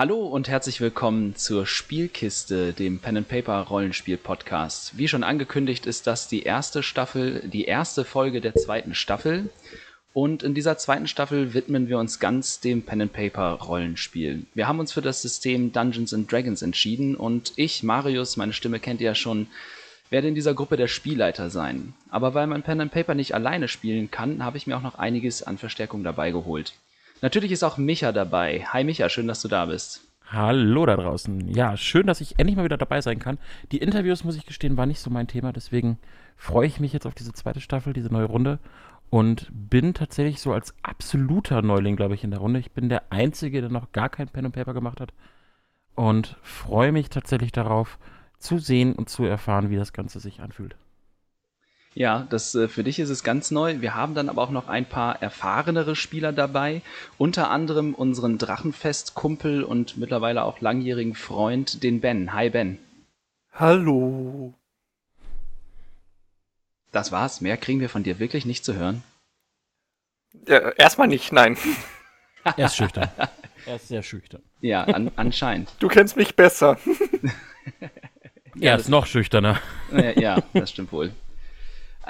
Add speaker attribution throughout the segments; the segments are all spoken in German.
Speaker 1: Hallo und herzlich willkommen zur Spielkiste, dem Pen and Paper Rollenspiel Podcast. Wie schon angekündigt, ist das die erste Staffel, die erste Folge der zweiten Staffel. Und in dieser zweiten Staffel widmen wir uns ganz dem Pen and Paper Rollenspiel. Wir haben uns für das System Dungeons and Dragons entschieden und ich, Marius, meine Stimme kennt ihr ja schon, werde in dieser Gruppe der Spielleiter sein. Aber weil man Pen and Paper nicht alleine spielen kann, habe ich mir auch noch einiges an Verstärkung dabei geholt. Natürlich ist auch Micha dabei. Hi Micha, schön, dass du da bist.
Speaker 2: Hallo da draußen. Ja, schön, dass ich endlich mal wieder dabei sein kann. Die Interviews, muss ich gestehen, war nicht so mein Thema, deswegen freue ich mich jetzt auf diese zweite Staffel, diese neue Runde und bin tatsächlich so als absoluter Neuling, glaube ich, in der Runde. Ich bin der Einzige, der noch gar kein Pen und Paper gemacht hat und freue mich tatsächlich darauf, zu sehen und zu erfahren, wie das Ganze sich anfühlt.
Speaker 1: Ja, das äh, für dich ist es ganz neu. Wir haben dann aber auch noch ein paar erfahrenere Spieler dabei, unter anderem unseren Drachenfest-Kumpel und mittlerweile auch langjährigen Freund, den Ben. Hi Ben.
Speaker 3: Hallo.
Speaker 1: Das war's. Mehr kriegen wir von dir wirklich nicht zu hören.
Speaker 3: Ja, erstmal nicht, nein.
Speaker 2: er ist schüchtern. Er ist sehr schüchtern.
Speaker 1: Ja, an, anscheinend.
Speaker 3: Du kennst mich besser.
Speaker 2: er ist noch schüchterner.
Speaker 1: Ja, ja, das stimmt wohl.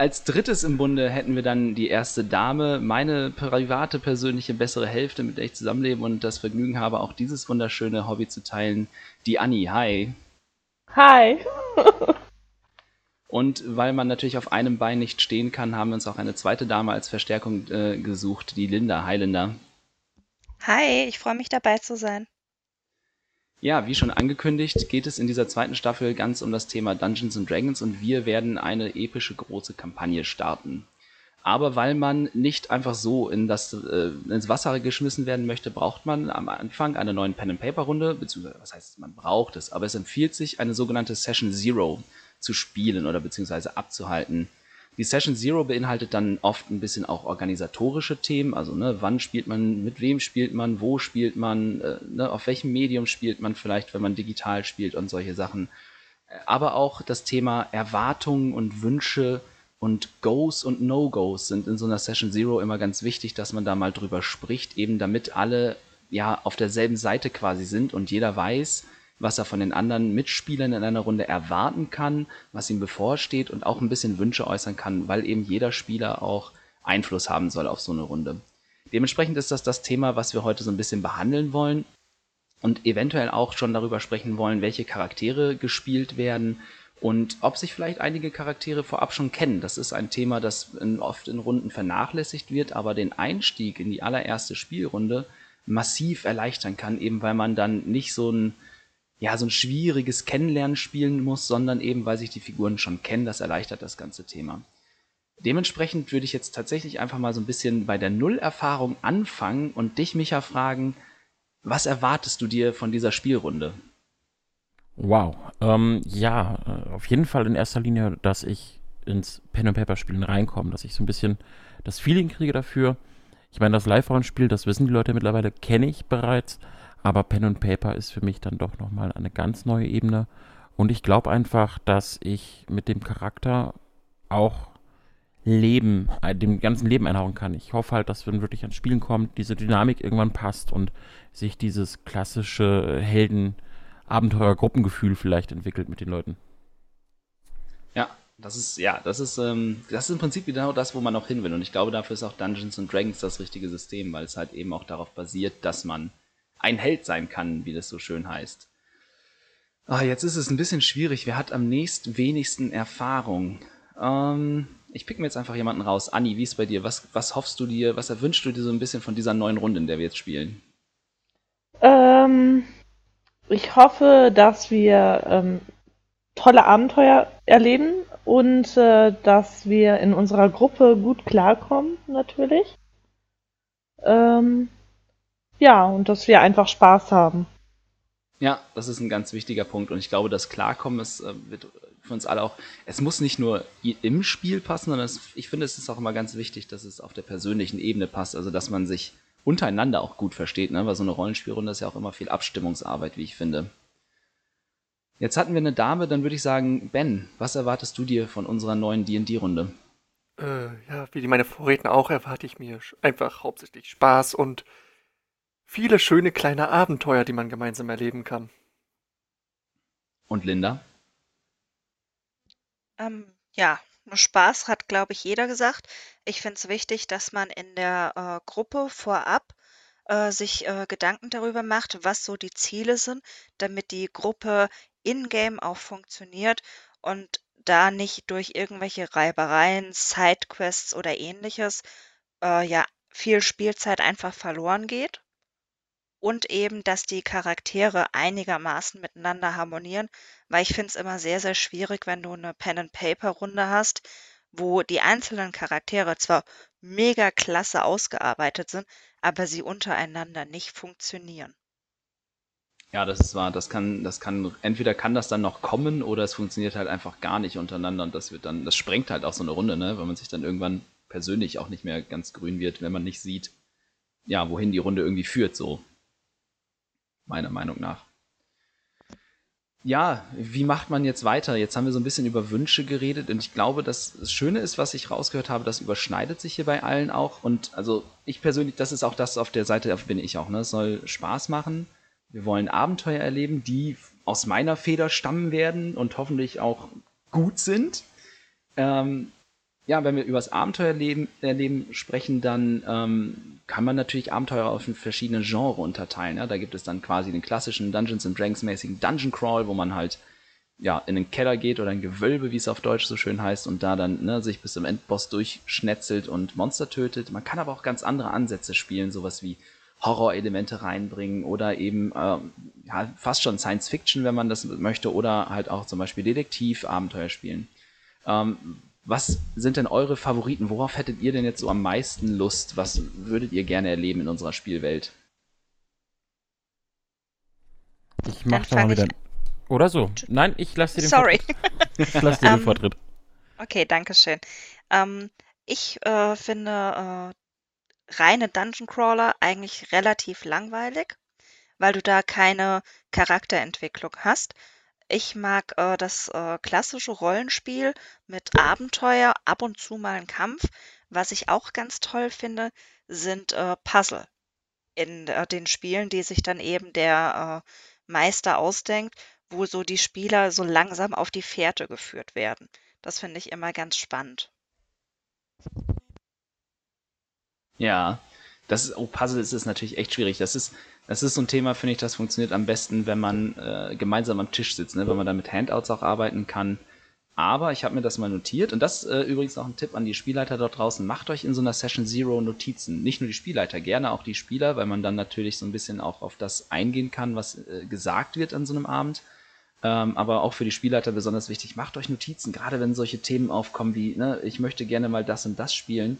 Speaker 1: Als drittes im Bunde hätten wir dann die erste Dame, meine private, persönliche bessere Hälfte, mit der ich zusammenlebe und das Vergnügen habe, auch dieses wunderschöne Hobby zu teilen, die Anni. Hi.
Speaker 4: Hi.
Speaker 1: und weil man natürlich auf einem Bein nicht stehen kann, haben wir uns auch eine zweite Dame als Verstärkung äh, gesucht, die Linda. Hi, Linda.
Speaker 4: Hi, ich freue mich dabei zu sein.
Speaker 1: Ja, wie schon angekündigt, geht es in dieser zweiten Staffel ganz um das Thema Dungeons and Dragons und wir werden eine epische große Kampagne starten. Aber weil man nicht einfach so in das, äh, ins Wasser geschmissen werden möchte, braucht man am Anfang eine neuen Pen and Paper Runde, beziehungsweise was heißt, man braucht es, aber es empfiehlt sich, eine sogenannte Session Zero zu spielen oder beziehungsweise abzuhalten. Die Session Zero beinhaltet dann oft ein bisschen auch organisatorische Themen, also ne, wann spielt man, mit wem spielt man, wo spielt man, äh, ne, auf welchem Medium spielt man vielleicht, wenn man digital spielt und solche Sachen. Aber auch das Thema Erwartungen und Wünsche und Goes und No-Goes sind in so einer Session Zero immer ganz wichtig, dass man da mal drüber spricht, eben damit alle ja auf derselben Seite quasi sind und jeder weiß, was er von den anderen Mitspielern in einer Runde erwarten kann, was ihm bevorsteht und auch ein bisschen Wünsche äußern kann, weil eben jeder Spieler auch Einfluss haben soll auf so eine Runde. Dementsprechend ist das das Thema, was wir heute so ein bisschen behandeln wollen und eventuell auch schon darüber sprechen wollen, welche Charaktere gespielt werden und ob sich vielleicht einige Charaktere vorab schon kennen. Das ist ein Thema, das oft in Runden vernachlässigt wird, aber den Einstieg in die allererste Spielrunde massiv erleichtern kann, eben weil man dann nicht so ein ja, so ein schwieriges Kennenlernen spielen muss, sondern eben, weil sich die Figuren schon kennen, das erleichtert das ganze Thema. Dementsprechend würde ich jetzt tatsächlich einfach mal so ein bisschen bei der Nullerfahrung anfangen und dich, Micha, fragen, was erwartest du dir von dieser Spielrunde?
Speaker 2: Wow. Ähm, ja, äh, auf jeden Fall in erster Linie, dass ich ins Pen and Paper Spielen reinkomme, dass ich so ein bisschen das Feeling kriege dafür. Ich meine, das Live-Rollenspiel, das wissen die Leute mittlerweile, kenne ich bereits. Aber Pen und Paper ist für mich dann doch nochmal eine ganz neue Ebene. Und ich glaube einfach, dass ich mit dem Charakter auch Leben, äh, dem ganzen Leben einhauen kann. Ich hoffe halt, dass wenn wirklich ans Spielen kommt, diese Dynamik irgendwann passt und sich dieses klassische Helden-Abenteuer-Gruppengefühl vielleicht entwickelt mit den Leuten.
Speaker 1: Ja, das ist, ja, das ist, ähm, das ist im Prinzip genau das, wo man auch hin will. Und ich glaube, dafür ist auch Dungeons and Dragons das richtige System, weil es halt eben auch darauf basiert, dass man ein Held sein kann, wie das so schön heißt. Ah, jetzt ist es ein bisschen schwierig. Wer hat am nächsten wenigsten Erfahrung? Ähm, ich pick mir jetzt einfach jemanden raus. Anni, wie ist bei dir? Was, was hoffst du dir, was erwünschst du dir so ein bisschen von dieser neuen Runde, in der wir jetzt spielen?
Speaker 4: Ähm, ich hoffe, dass wir ähm, tolle Abenteuer erleben und äh, dass wir in unserer Gruppe gut klarkommen, natürlich. Ähm, ja, und dass wir einfach Spaß haben.
Speaker 1: Ja, das ist ein ganz wichtiger Punkt und ich glaube, das Klarkommen ist, äh, wird für uns alle auch, es muss nicht nur im Spiel passen, sondern es, ich finde, es ist auch immer ganz wichtig, dass es auf der persönlichen Ebene passt, also dass man sich untereinander auch gut versteht, ne? weil so eine Rollenspielrunde ist ja auch immer viel Abstimmungsarbeit, wie ich finde. Jetzt hatten wir eine Dame, dann würde ich sagen, Ben, was erwartest du dir von unserer neuen D&D-Runde?
Speaker 3: Äh, ja, wie meine Vorredner auch, erwarte ich mir einfach hauptsächlich Spaß und Viele schöne kleine Abenteuer, die man gemeinsam erleben kann.
Speaker 1: Und Linda?
Speaker 5: Ähm, ja, Spaß hat, glaube ich, jeder gesagt. Ich finde es wichtig, dass man in der äh, Gruppe vorab äh, sich äh, Gedanken darüber macht, was so die Ziele sind, damit die Gruppe in-game auch funktioniert und da nicht durch irgendwelche Reibereien, Sidequests oder ähnliches äh, ja viel Spielzeit einfach verloren geht. Und eben, dass die Charaktere einigermaßen miteinander harmonieren, weil ich finde es immer sehr, sehr schwierig, wenn du eine Pen-and-Paper-Runde hast, wo die einzelnen Charaktere zwar mega klasse ausgearbeitet sind, aber sie untereinander nicht funktionieren.
Speaker 1: Ja, das ist wahr. Das kann, das kann, entweder kann das dann noch kommen oder es funktioniert halt einfach gar nicht untereinander und das wird dann, das sprengt halt auch so eine Runde, ne, weil man sich dann irgendwann persönlich auch nicht mehr ganz grün wird, wenn man nicht sieht, ja, wohin die Runde irgendwie führt, so. Meiner Meinung nach. Ja, wie macht man jetzt weiter? Jetzt haben wir so ein bisschen über Wünsche geredet und ich glaube, das Schöne ist, was ich rausgehört habe, das überschneidet sich hier bei allen auch und also ich persönlich, das ist auch das auf der Seite, auf bin ich auch, ne? Es soll Spaß machen wir wollen Abenteuer erleben, die aus meiner Feder stammen werden und hoffentlich auch gut sind. Ähm, ja, wenn wir über das Abenteuerleben erleben sprechen, dann ähm, kann man natürlich Abenteuer auf verschiedene Genres unterteilen. Ja? Da gibt es dann quasi den klassischen Dungeons and Dragons mäßigen Dungeon Crawl, wo man halt ja in den Keller geht oder ein Gewölbe, wie es auf Deutsch so schön heißt, und da dann ne, sich bis zum Endboss durchschnetzelt und Monster tötet. Man kann aber auch ganz andere Ansätze spielen, sowas wie Horror-Elemente reinbringen oder eben äh, ja, fast schon Science Fiction, wenn man das möchte, oder halt auch zum Beispiel Detektiv-Abenteuer spielen. Ähm, was sind denn eure Favoriten? Worauf hättet ihr denn jetzt so am meisten Lust? Was würdet ihr gerne erleben in unserer Spielwelt?
Speaker 2: Ich mach da mal wieder. Oder so. Nein, ich lasse dir den
Speaker 5: Sorry.
Speaker 2: Vortritt. Ich lasse dir den
Speaker 5: Ähm,
Speaker 2: Vortritt.
Speaker 5: Okay, danke schön. Ähm, ich äh, finde äh, reine Dungeon Crawler eigentlich relativ langweilig, weil du da keine Charakterentwicklung hast. Ich mag äh, das äh, klassische Rollenspiel mit Abenteuer, ab und zu mal ein Kampf. Was ich auch ganz toll finde, sind äh, Puzzle in äh, den Spielen, die sich dann eben der äh, Meister ausdenkt, wo so die Spieler so langsam auf die Fährte geführt werden. Das finde ich immer ganz spannend.
Speaker 1: Ja, das ist, oh, Puzzle ist es natürlich echt schwierig. Das ist, das ist so ein Thema, finde ich, das funktioniert am besten, wenn man äh, gemeinsam am Tisch sitzt, ne? wenn man da mit Handouts auch arbeiten kann. Aber ich habe mir das mal notiert und das äh, übrigens auch ein Tipp an die Spielleiter dort draußen. Macht euch in so einer Session Zero Notizen. Nicht nur die Spielleiter, gerne auch die Spieler, weil man dann natürlich so ein bisschen auch auf das eingehen kann, was äh, gesagt wird an so einem Abend. Ähm, aber auch für die Spielleiter besonders wichtig, macht euch Notizen, gerade wenn solche Themen aufkommen wie, ne, ich möchte gerne mal das und das spielen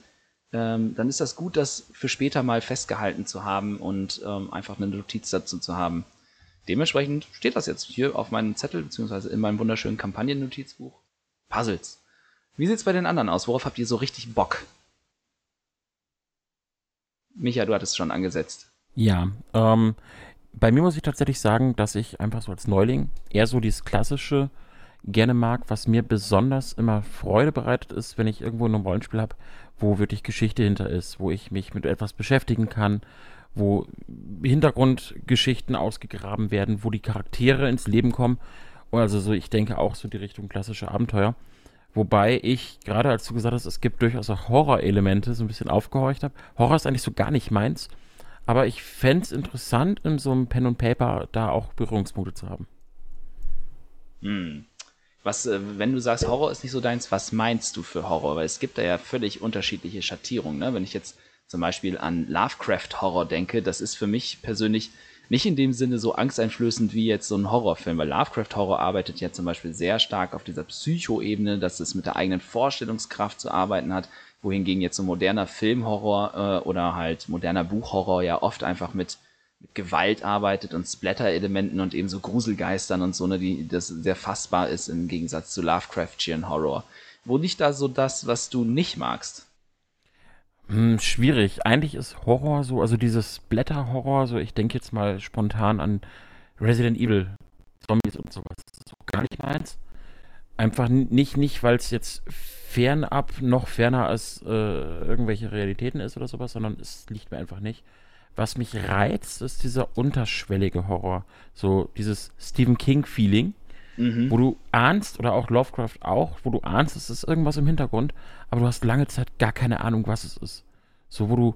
Speaker 1: ähm, dann ist das gut, das für später mal festgehalten zu haben und ähm, einfach eine Notiz dazu zu haben. Dementsprechend steht das jetzt hier auf meinem Zettel, beziehungsweise in meinem wunderschönen Kampagnennotizbuch. Puzzles. Wie sieht's bei den anderen aus? Worauf habt ihr so richtig Bock? Micha, du hattest schon angesetzt.
Speaker 2: Ja, ähm, bei mir muss ich tatsächlich sagen, dass ich einfach so als Neuling eher so dieses klassische gerne mag, was mir besonders immer Freude bereitet ist, wenn ich irgendwo in einem Rollenspiel habe, wo wirklich Geschichte hinter ist, wo ich mich mit etwas beschäftigen kann, wo Hintergrundgeschichten ausgegraben werden, wo die Charaktere ins Leben kommen. Also so, ich denke auch so die Richtung klassische Abenteuer. Wobei ich, gerade als du gesagt hast, es gibt durchaus auch Horrorelemente, so ein bisschen aufgehorcht habe. Horror ist eigentlich so gar nicht meins. Aber ich fände es interessant, in so einem Pen und Paper da auch Berührungspunkte zu haben.
Speaker 1: Hm. Was, äh, wenn du sagst, Horror ist nicht so deins, was meinst du für Horror? Weil es gibt da ja völlig unterschiedliche Schattierungen. Ne? Wenn ich jetzt zum Beispiel an Lovecraft-Horror denke, das ist für mich persönlich nicht in dem Sinne so angsteinflößend wie jetzt so ein Horrorfilm, weil Lovecraft-Horror arbeitet ja zum Beispiel sehr stark auf dieser Psycho-Ebene, dass es mit der eigenen Vorstellungskraft zu arbeiten hat, wohingegen jetzt so moderner Filmhorror äh, oder halt moderner Buchhorror ja oft einfach mit mit Gewalt arbeitet und Splatter-Elementen und eben so Gruselgeistern und so, ne, die das sehr fassbar ist im Gegensatz zu Lovecraftian Horror. Wo liegt da so das, was du nicht magst?
Speaker 2: Hm, schwierig. Eigentlich ist Horror so, also dieses Splatter-Horror, so ich denke jetzt mal spontan an Resident Evil, Zombies und sowas. Das ist so gar nicht meins. Einfach nicht, nicht weil es jetzt fernab noch ferner als äh, irgendwelche Realitäten ist oder sowas, sondern es liegt mir einfach nicht was mich reizt, ist dieser unterschwellige Horror. So dieses Stephen King-Feeling, mhm. wo du ahnst, oder auch Lovecraft auch, wo du ahnst, es ist irgendwas im Hintergrund, aber du hast lange Zeit gar keine Ahnung, was es ist. So, wo du,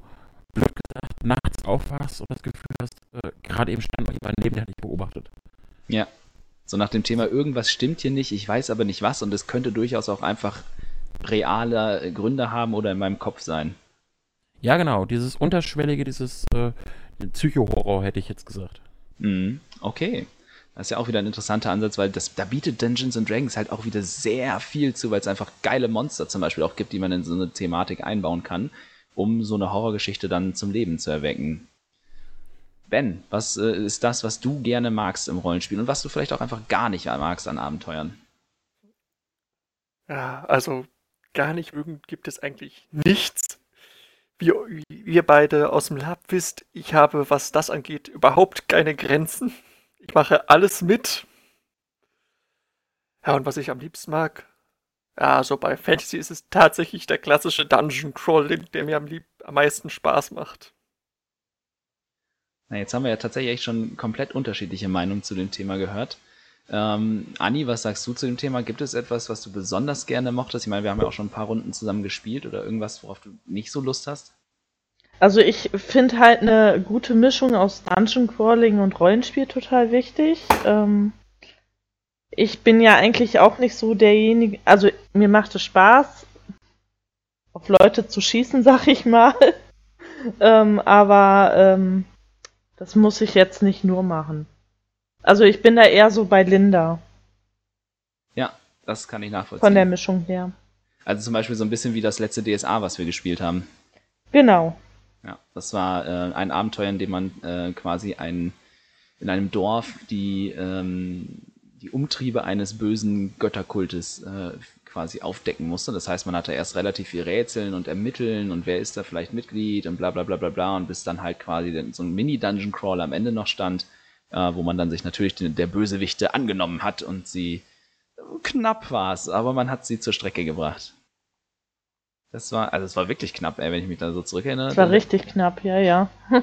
Speaker 2: blöd gesagt, nachts aufwachst und das Gefühl hast, äh, gerade eben stand noch jemand neben dir, hat dich beobachtet.
Speaker 1: Ja. So nach dem Thema, irgendwas stimmt hier nicht, ich weiß aber nicht was und es könnte durchaus auch einfach reale Gründe haben oder in meinem Kopf sein.
Speaker 2: Ja, genau, dieses unterschwellige, dieses äh, Psycho-Horror, hätte ich jetzt gesagt.
Speaker 1: Mhm. Okay. Das ist ja auch wieder ein interessanter Ansatz, weil das, da bietet Dungeons and Dragons halt auch wieder sehr viel zu, weil es einfach geile Monster zum Beispiel auch gibt, die man in so eine Thematik einbauen kann, um so eine Horrorgeschichte dann zum Leben zu erwecken. Ben, was äh, ist das, was du gerne magst im Rollenspiel und was du vielleicht auch einfach gar nicht magst an Abenteuern?
Speaker 3: Ja, also gar nicht mögen gibt es eigentlich nichts. Wie ihr beide aus dem Lab wisst, ich habe, was das angeht, überhaupt keine Grenzen. Ich mache alles mit. Ja, und was ich am liebsten mag, ja, so bei Fantasy ist es tatsächlich der klassische Dungeon Crawl, der mir am, lieb am meisten Spaß macht.
Speaker 1: Na, jetzt haben wir ja tatsächlich schon komplett unterschiedliche Meinungen zu dem Thema gehört. Ähm, Anni, was sagst du zu dem Thema? Gibt es etwas, was du besonders gerne mochtest? Ich meine, wir haben ja auch schon ein paar Runden zusammen gespielt oder irgendwas, worauf du nicht so Lust hast?
Speaker 4: Also ich finde halt eine gute Mischung aus Dungeon Crawling und Rollenspiel total wichtig. Ähm, ich bin ja eigentlich auch nicht so derjenige, also mir macht es Spaß, auf Leute zu schießen, sag ich mal. ähm, aber ähm, das muss ich jetzt nicht nur machen. Also ich bin da eher so bei Linda.
Speaker 1: Ja, das kann ich nachvollziehen.
Speaker 4: Von der Mischung her.
Speaker 1: Also zum Beispiel so ein bisschen wie das letzte DSA, was wir gespielt haben.
Speaker 4: Genau.
Speaker 1: Ja, das war äh, ein Abenteuer, in dem man äh, quasi ein, in einem Dorf die, ähm, die Umtriebe eines bösen Götterkultes äh, quasi aufdecken musste. Das heißt, man hatte erst relativ viel Rätseln und Ermitteln und wer ist da vielleicht Mitglied und bla bla bla bla bla und bis dann halt quasi so ein Mini-Dungeon-Crawl am Ende noch stand, äh, wo man dann sich natürlich den, der Bösewichte angenommen hat und sie knapp war es, aber man hat sie zur Strecke gebracht. Das war, also es war wirklich knapp, ey, wenn ich mich da so zurückerinnere.
Speaker 4: Es war richtig knapp, ja, ja.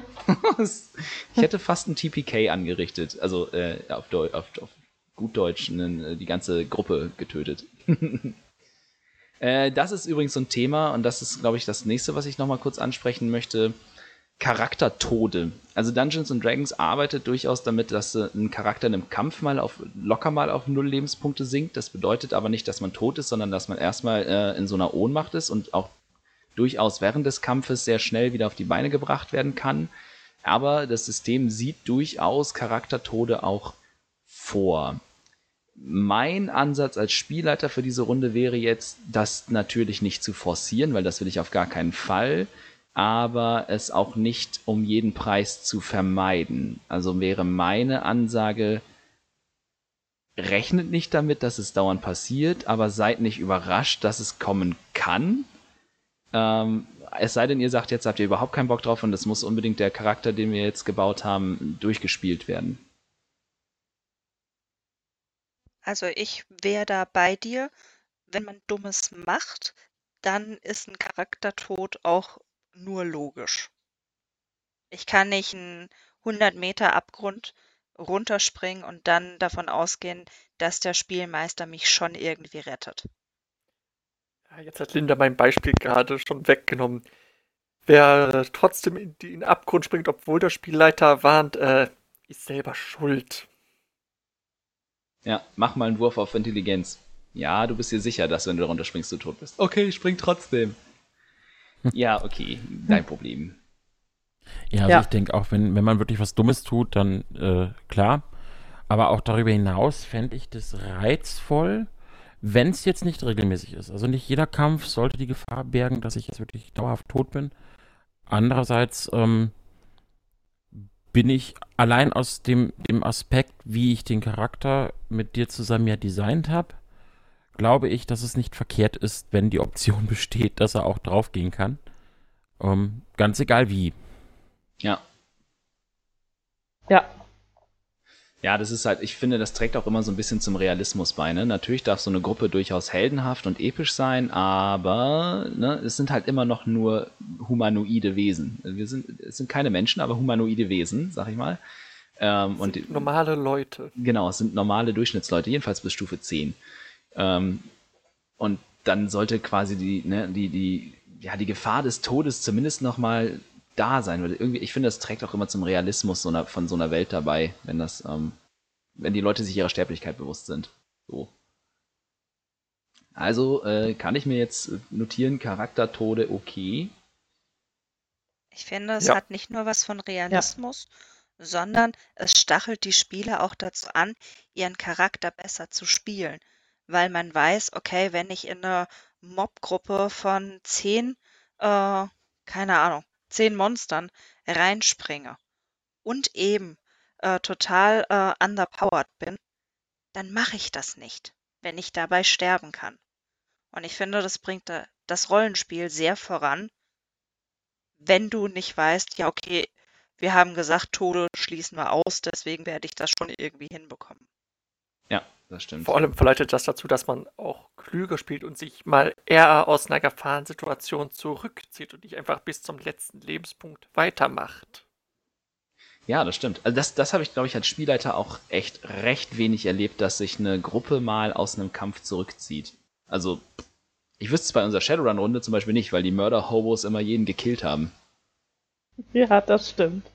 Speaker 1: ich hätte fast ein TPK angerichtet, also äh, auf, Deu auf, auf gut Deutsch ne, die ganze Gruppe getötet. äh, das ist übrigens so ein Thema und das ist, glaube ich, das nächste, was ich nochmal kurz ansprechen möchte. Charaktertode. Also Dungeons and Dragons arbeitet durchaus damit, dass äh, ein Charakter in einem Kampf mal auf locker mal auf null Lebenspunkte sinkt. Das bedeutet aber nicht, dass man tot ist, sondern dass man erstmal äh, in so einer Ohnmacht ist und auch durchaus während des Kampfes sehr schnell wieder auf die Beine gebracht werden kann. Aber das System sieht durchaus Charaktertode auch vor. Mein Ansatz als Spielleiter für diese Runde wäre jetzt, das natürlich nicht zu forcieren, weil das will ich auf gar keinen Fall aber es auch nicht um jeden Preis zu vermeiden. Also wäre meine Ansage, rechnet nicht damit, dass es dauernd passiert, aber seid nicht überrascht, dass es kommen kann. Ähm, es sei denn, ihr sagt, jetzt habt ihr überhaupt keinen Bock drauf und es muss unbedingt der Charakter, den wir jetzt gebaut haben, durchgespielt werden.
Speaker 5: Also ich wäre da bei dir. Wenn man Dummes macht, dann ist ein Charaktertod auch nur logisch. Ich kann nicht einen 100 Meter Abgrund runterspringen und dann davon ausgehen, dass der Spielmeister mich schon irgendwie rettet.
Speaker 3: Ja, jetzt hat Linda mein Beispiel gerade schon weggenommen. Wer trotzdem in den Abgrund springt, obwohl der Spielleiter warnt, äh, ist selber schuld.
Speaker 1: Ja, mach mal einen Wurf auf Intelligenz. Ja, du bist dir sicher, dass wenn du runterspringst, du tot bist. Okay, ich spring trotzdem. Ja, okay, dein Problem.
Speaker 2: Ja, also ja. ich denke auch, wenn, wenn man wirklich was Dummes tut, dann äh, klar. Aber auch darüber hinaus fände ich das reizvoll, wenn es jetzt nicht regelmäßig ist. Also nicht jeder Kampf sollte die Gefahr bergen, dass ich jetzt wirklich dauerhaft tot bin. Andererseits ähm, bin ich allein aus dem, dem Aspekt, wie ich den Charakter mit dir zusammen ja designt habe, glaube ich, dass es nicht verkehrt ist, wenn die Option besteht, dass er auch draufgehen kann. Ähm, ganz egal wie.
Speaker 1: Ja.
Speaker 4: Ja.
Speaker 1: Ja, das ist halt, ich finde, das trägt auch immer so ein bisschen zum Realismus bei. Ne? Natürlich darf so eine Gruppe durchaus heldenhaft und episch sein, aber ne, es sind halt immer noch nur humanoide Wesen. Wir sind, es sind keine Menschen, aber humanoide Wesen, sag ich mal.
Speaker 3: Ähm, und die, normale Leute.
Speaker 1: Genau, es sind normale Durchschnittsleute, jedenfalls bis Stufe 10. Ähm, und dann sollte quasi die, ne, die, die, ja, die Gefahr des Todes zumindest nochmal da sein. Oder irgendwie, ich finde, das trägt auch immer zum Realismus so einer, von so einer Welt dabei, wenn das, ähm, wenn die Leute sich ihrer Sterblichkeit bewusst sind. So. Also äh, kann ich mir jetzt notieren, Charaktertode okay.
Speaker 5: Ich finde, es ja. hat nicht nur was von Realismus, ja. sondern es stachelt die Spieler auch dazu an, ihren Charakter besser zu spielen. Weil man weiß, okay, wenn ich in eine Mobgruppe von zehn, äh, keine Ahnung, zehn Monstern reinspringe und eben äh, total äh, underpowered bin, dann mache ich das nicht, wenn ich dabei sterben kann. Und ich finde, das bringt äh, das Rollenspiel sehr voran, wenn du nicht weißt, ja, okay, wir haben gesagt, Tode schließen wir aus, deswegen werde ich das schon irgendwie hinbekommen.
Speaker 1: Ja, das stimmt.
Speaker 3: Vor allem verleitet das dazu, dass man auch klüger spielt und sich mal eher aus einer Gefahrensituation zurückzieht und nicht einfach bis zum letzten Lebenspunkt weitermacht.
Speaker 1: Ja, das stimmt. Also das, das habe ich, glaube ich, als Spielleiter auch echt recht wenig erlebt, dass sich eine Gruppe mal aus einem Kampf zurückzieht. Also, ich wüsste es bei unserer Shadowrun-Runde zum Beispiel nicht, weil die Mörder-Hobos immer jeden gekillt haben.
Speaker 4: Ja, das stimmt.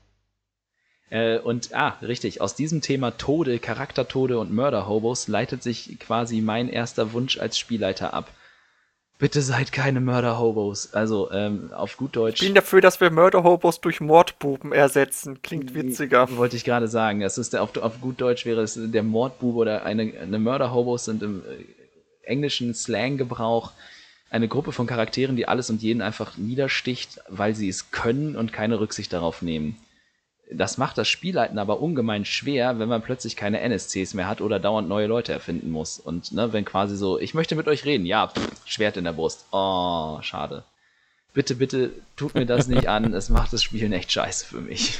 Speaker 1: Äh, und, ah, richtig, aus diesem Thema Tode, Charaktertode und Mörder-Hobos leitet sich quasi mein erster Wunsch als Spielleiter ab. Bitte seid keine Mörder-Hobos. Also, ähm, auf gut Deutsch.
Speaker 3: Ich bin dafür, dass wir Mörder-Hobos durch Mordbuben ersetzen. Klingt witziger.
Speaker 1: Wollte ich gerade sagen. Das ist der, auf, auf gut Deutsch wäre es der Mordbube oder eine, eine Mörder-Hobos sind im äh, englischen Slang-Gebrauch eine Gruppe von Charakteren, die alles und jeden einfach niedersticht, weil sie es können und keine Rücksicht darauf nehmen. Das macht das Spielleiten aber ungemein schwer, wenn man plötzlich keine NSCs mehr hat oder dauernd neue Leute erfinden muss. Und ne, wenn quasi so, ich möchte mit euch reden, ja, pff, Schwert in der Brust. Oh, schade. Bitte, bitte, tut mir das nicht an. Es macht das Spielen echt scheiße für mich.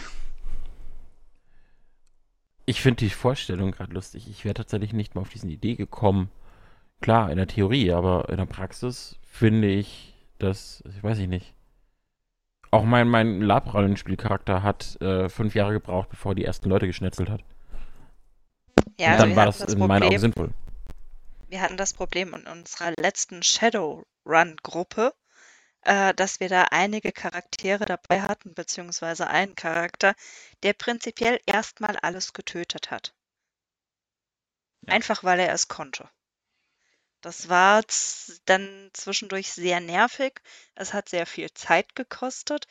Speaker 2: Ich finde die Vorstellung gerade lustig. Ich wäre tatsächlich nicht mal auf diese Idee gekommen. Klar, in der Theorie, aber in der Praxis finde ich das, ich weiß ich nicht. Auch mein, mein Lab-Rollenspielcharakter hat äh, fünf Jahre gebraucht, bevor er die ersten Leute geschnetzelt hat. Ja, Und dann war das, das in meinen Augen sinnvoll.
Speaker 5: Wir hatten das Problem in unserer letzten Shadowrun-Gruppe, äh, dass wir da einige Charaktere dabei hatten, beziehungsweise einen Charakter, der prinzipiell erstmal alles getötet hat. Ja. Einfach weil er es konnte. Das war dann zwischendurch sehr nervig. Es hat sehr viel Zeit gekostet,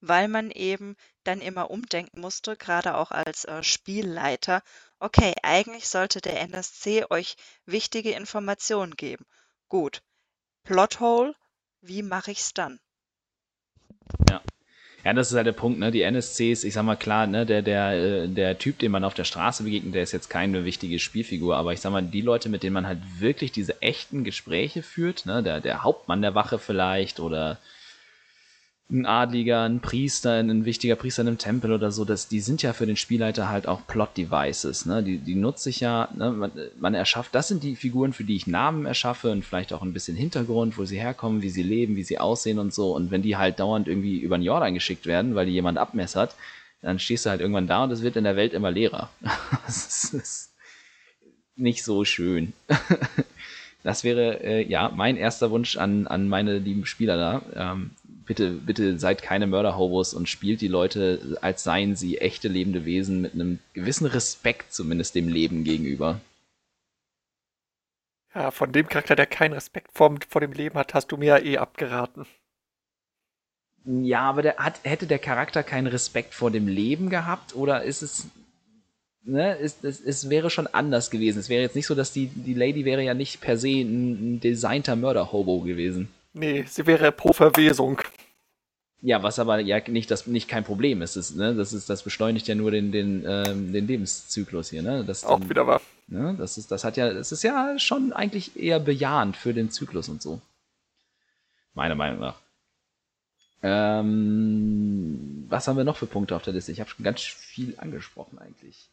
Speaker 5: weil man eben dann immer umdenken musste, gerade auch als äh, Spielleiter. Okay, eigentlich sollte der NSC euch wichtige Informationen geben. Gut. Plothole, wie mache ich's dann?
Speaker 1: Ja. Ja, das ist halt der Punkt, ne? Die NSCs, ich sag mal klar, ne, der, der, äh, der Typ, den man auf der Straße begegnet, der ist jetzt keine wichtige Spielfigur, aber ich sag mal, die Leute, mit denen man halt wirklich diese echten Gespräche führt, ne, der, der Hauptmann der Wache vielleicht oder ein Adliger, ein Priester, ein wichtiger Priester in einem Tempel oder so, das, die sind ja für den Spielleiter halt auch Plot-Devices. Ne? Die, die nutze ich ja, ne? man, man erschafft, das sind die Figuren, für die ich Namen erschaffe und vielleicht auch ein bisschen Hintergrund, wo sie herkommen, wie sie leben, wie sie aussehen und so. Und wenn die halt dauernd irgendwie über den Jordan geschickt werden, weil die jemand abmessert, dann stehst du halt irgendwann da und es wird in der Welt immer leerer. das ist nicht so schön. Das wäre äh, ja mein erster Wunsch an, an meine lieben Spieler da. Ähm, bitte, bitte seid keine Mörder-Hobos und spielt die Leute, als seien sie echte lebende Wesen mit einem gewissen Respekt zumindest dem Leben gegenüber.
Speaker 3: Ja, von dem Charakter, der keinen Respekt vor, vor dem Leben hat, hast du mir ja eh abgeraten.
Speaker 1: Ja, aber der hat, hätte der Charakter keinen Respekt vor dem Leben gehabt oder ist es ne, es, es, es wäre schon anders gewesen. Es wäre jetzt nicht so, dass die, die Lady wäre ja nicht per se ein, ein designter Mörder-Hobo gewesen.
Speaker 3: Nee, sie wäre pro Verwesung.
Speaker 1: Ja, was aber ja nicht, das, nicht kein Problem ist. Das, ne, das, ist das beschleunigt ja nur den, den, ähm, den Lebenszyklus hier. Ne? Das
Speaker 3: Auch dann, wieder wahr.
Speaker 1: Ne, das, ist, das, hat ja, das ist ja schon eigentlich eher bejahend für den Zyklus und so. Meiner Meinung nach. Ähm, was haben wir noch für Punkte auf der Liste? Ich habe schon ganz viel angesprochen eigentlich.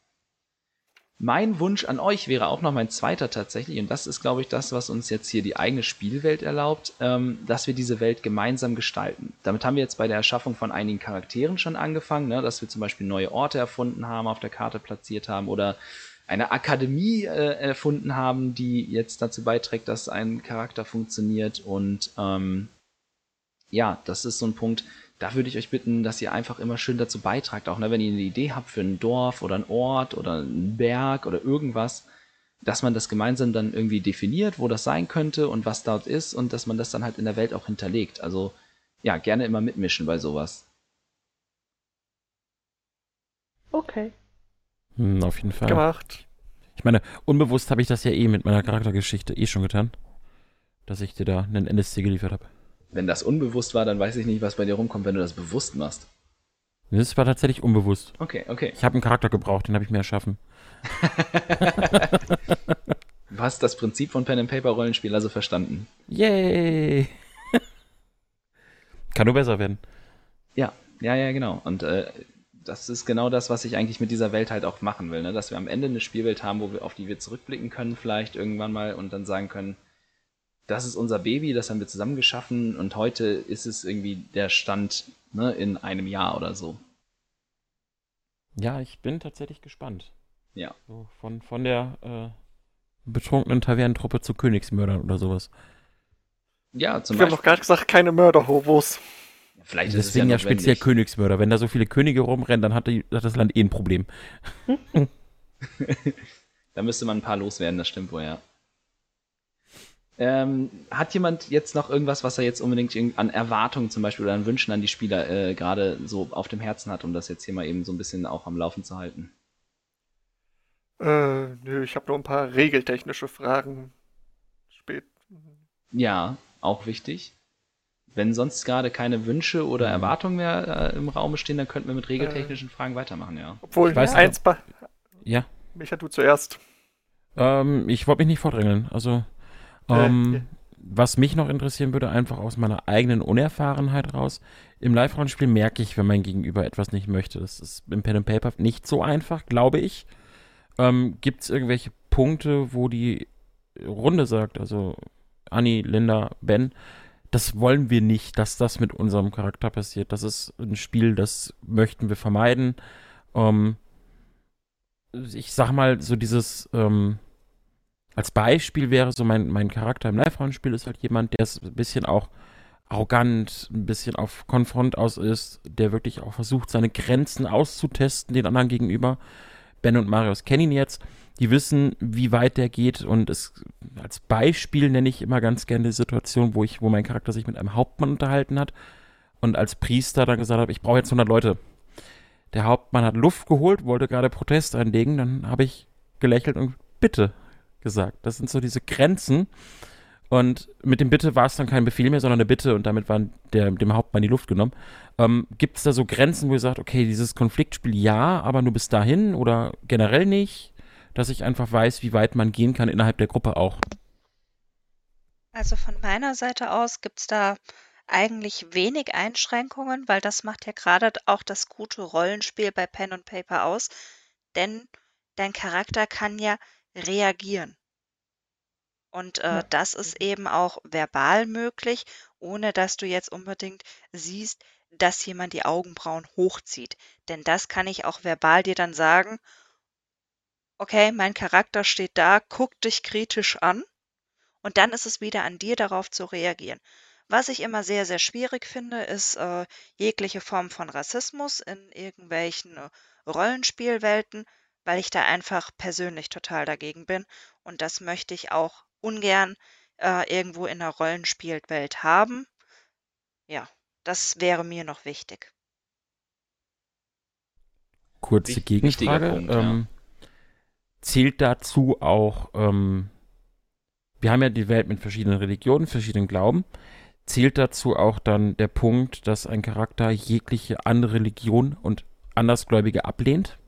Speaker 1: Mein Wunsch an euch wäre auch noch mein zweiter tatsächlich, und das ist, glaube ich, das, was uns jetzt hier die eigene Spielwelt erlaubt, ähm, dass wir diese Welt gemeinsam gestalten. Damit haben wir jetzt bei der Erschaffung von einigen Charakteren schon angefangen, ne, dass wir zum Beispiel neue Orte erfunden haben, auf der Karte platziert haben oder eine Akademie äh, erfunden haben, die jetzt dazu beiträgt, dass ein Charakter funktioniert. Und ähm, ja, das ist so ein Punkt, da würde ich euch bitten, dass ihr einfach immer schön dazu beitragt, auch ne, wenn ihr eine Idee habt für ein Dorf oder ein Ort oder einen Berg oder irgendwas, dass man das gemeinsam dann irgendwie definiert, wo das sein könnte und was dort ist und dass man das dann halt in der Welt auch hinterlegt. Also ja, gerne immer mitmischen bei sowas.
Speaker 4: Okay.
Speaker 2: Hm, auf jeden Fall.
Speaker 3: Gemacht.
Speaker 2: Ich meine, unbewusst habe ich das ja eh mit meiner Charaktergeschichte eh schon getan, dass ich dir da einen NSC geliefert habe.
Speaker 1: Wenn das unbewusst war, dann weiß ich nicht, was bei dir rumkommt, wenn du das bewusst machst.
Speaker 2: Das war tatsächlich unbewusst.
Speaker 1: Okay, okay.
Speaker 2: Ich habe einen Charakter gebraucht, den habe ich mir erschaffen.
Speaker 1: du hast das Prinzip von Pen and Paper Rollenspiel also verstanden.
Speaker 2: Yay! Kann nur besser werden.
Speaker 1: Ja, ja, ja, genau. Und äh, das ist genau das, was ich eigentlich mit dieser Welt halt auch machen will, ne? dass wir am Ende eine Spielwelt haben, wo wir, auf die wir zurückblicken können, vielleicht irgendwann mal und dann sagen können, das ist unser Baby, das haben wir zusammen geschaffen und heute ist es irgendwie der Stand ne, in einem Jahr oder so.
Speaker 2: Ja, ich bin tatsächlich gespannt.
Speaker 1: Ja.
Speaker 2: So von, von der äh, betrunkenen Tavernentruppe zu Königsmördern oder sowas.
Speaker 1: Ja, zum
Speaker 3: Wir haben
Speaker 1: Beispiel.
Speaker 3: doch gerade gesagt, keine Mörderhobos.
Speaker 1: Vielleicht ist
Speaker 2: Deswegen ja,
Speaker 1: es ja,
Speaker 2: speziell
Speaker 1: notwendig.
Speaker 2: Königsmörder. Wenn da so viele Könige rumrennen, dann hat, die, hat das Land eh ein Problem.
Speaker 1: Da müsste man ein paar loswerden, das stimmt wohl, ja. Ähm, hat jemand jetzt noch irgendwas, was er jetzt unbedingt an Erwartungen zum Beispiel oder an Wünschen an die Spieler äh, gerade so auf dem Herzen hat, um das jetzt hier mal eben so ein bisschen auch am Laufen zu halten?
Speaker 3: Äh, nö, ich habe nur ein paar regeltechnische Fragen. Spät.
Speaker 1: Ja, auch wichtig. Wenn sonst gerade keine Wünsche oder
Speaker 2: Mhm.
Speaker 1: Erwartungen mehr äh, im Raum stehen, dann könnten wir mit regeltechnischen Fragen weitermachen, ja.
Speaker 3: Obwohl,
Speaker 2: Ich weiß
Speaker 3: eins bei.
Speaker 2: Ja.
Speaker 3: Micha, du zuerst.
Speaker 2: Ähm, ich wollte mich nicht vordrängeln. Also,
Speaker 3: Äh,
Speaker 2: ähm,
Speaker 3: ja.
Speaker 2: was mich noch interessieren würde, einfach aus meiner eigenen Unerfahrenheit raus. Im Live-Rollenspiel merke ich, wenn mein Gegenüber etwas nicht möchte. Das ist im Pen and Paper nicht so einfach, glaube ich. Ähm, Gibt es irgendwelche Punkte, wo die Runde sagt, also Anni, Linda, Ben, das wollen wir nicht, dass das mit unserem Charakter passiert. Das ist ein Spiel, das möchten wir vermeiden. Ähm, ich sag mal, so dieses, ähm, als Beispiel wäre so mein, mein Charakter im Live-Rollenspiel ist halt jemand, der ist ein bisschen auch arrogant, ein bisschen auf Konfront aus ist, der wirklich auch versucht, seine Grenzen auszutesten den anderen gegenüber. Ben und Marius kennen ihn jetzt, die wissen, wie weit der geht und es, als Beispiel nenne ich immer ganz gerne die Situation, wo ich, wo mein Charakter sich mit einem Hauptmann unterhalten hat und als Priester dann gesagt hat, ich brauche jetzt 100 Leute. Der Hauptmann hat Luft geholt, wollte gerade Protest einlegen, dann habe ich gelächelt und bitte gesagt. Das sind so diese Grenzen. Und mit dem Bitte war es dann kein Befehl mehr, sondern eine Bitte und damit war der, dem Hauptmann die Luft genommen. Ähm, Gibt es da so Grenzen, wo ihr sagt, okay, dieses Konfliktspiel ja, aber nur bis dahin oder generell nicht, dass ich einfach weiß, wie weit man gehen kann innerhalb der Gruppe auch?
Speaker 5: Also von meiner Seite aus gibt es da eigentlich wenig Einschränkungen, weil das macht ja gerade auch das gute Rollenspiel bei Pen und Paper aus, denn dein Charakter kann ja reagieren. Und äh,
Speaker 4: Ja.
Speaker 5: das ist eben auch verbal möglich, ohne dass du jetzt unbedingt siehst, dass jemand die Augenbrauen hochzieht. Denn das kann ich auch verbal dir dann sagen, okay, mein Charakter steht da, guckt dich kritisch an. Und dann ist es wieder an dir, darauf zu reagieren. Was ich immer sehr, sehr schwierig finde, ist äh, jegliche Form von Rassismus in irgendwelchen äh, Rollenspielwelten, weil ich da einfach persönlich total dagegen bin. Und das möchte ich auch ungern äh, irgendwo in der Rollenspielwelt haben. Ja, das wäre mir noch wichtig.
Speaker 2: Kurze Gegenfrage.
Speaker 1: Punkt, ja.
Speaker 2: ähm, Zählt dazu auch, ähm, wir haben ja die Welt mit verschiedenen Religionen, verschiedenen Glauben. Zählt dazu auch dann der Punkt, dass ein Charakter jegliche andere Religion und Andersgläubige ablehnt?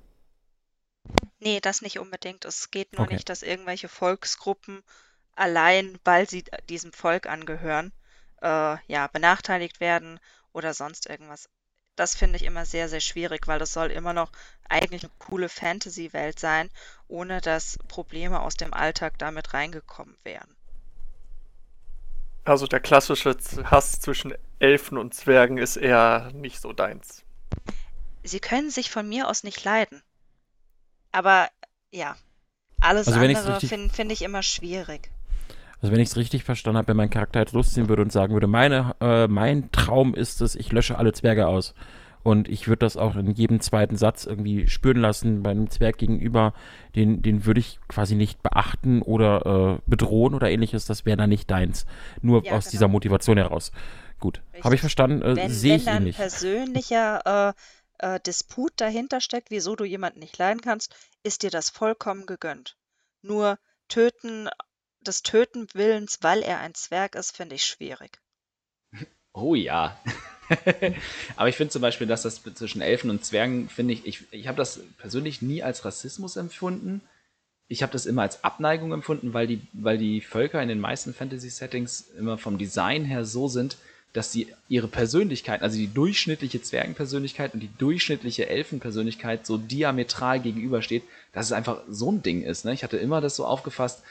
Speaker 5: Nee, das nicht unbedingt. Es geht nur
Speaker 2: Okay.
Speaker 5: nicht, dass irgendwelche Volksgruppen allein, weil sie diesem Volk angehören, äh, ja, benachteiligt werden oder sonst irgendwas. Das finde ich immer sehr, sehr schwierig, weil das soll immer noch eigentlich eine coole Fantasy-Welt sein, ohne dass Probleme aus dem Alltag damit reingekommen wären.
Speaker 3: Also der klassische Hass zwischen Elfen und Zwergen ist eher nicht so deins.
Speaker 5: Sie können sich von mir aus nicht leiden. Aber ja, alles
Speaker 2: Also wenn
Speaker 5: andere finde find ich immer schwierig.
Speaker 2: Also wenn ich es richtig verstanden habe, wenn mein Charakter jetzt losziehen würde und sagen würde, meine, äh, mein Traum ist es, ich lösche alle Zwerge aus. Und ich würde das auch in jedem zweiten Satz irgendwie spüren lassen bei einem Zwerg gegenüber, den, den würde ich quasi nicht beachten oder äh, bedrohen oder ähnliches, das wäre dann nicht deins. Nur
Speaker 5: Ja,
Speaker 2: aus
Speaker 5: genau.
Speaker 2: dieser Motivation heraus. Gut, habe ich verstanden, äh,
Speaker 5: Wenn,
Speaker 2: sehe
Speaker 5: wenn
Speaker 2: ich
Speaker 5: da ein
Speaker 2: ähnlich.
Speaker 5: persönlicher äh, Disput dahinter steckt, wieso du jemanden nicht leiden kannst, ist dir das vollkommen gegönnt. Nur töten, des Töten Willens, weil er ein Zwerg ist, finde ich schwierig.
Speaker 1: Oh ja. Aber ich finde zum Beispiel, dass das zwischen Elfen und Zwergen, finde ich, ich, ich habe das persönlich nie als Rassismus empfunden. Ich habe das immer als Abneigung empfunden, weil die, weil die Völker in den meisten Fantasy-Settings immer vom Design her so sind, dass sie ihre Persönlichkeit, also die durchschnittliche Zwergenpersönlichkeit und die durchschnittliche Elfenpersönlichkeit so diametral gegenübersteht, dass es einfach so ein Ding ist. Ne? Ich hatte immer das so aufgefasst,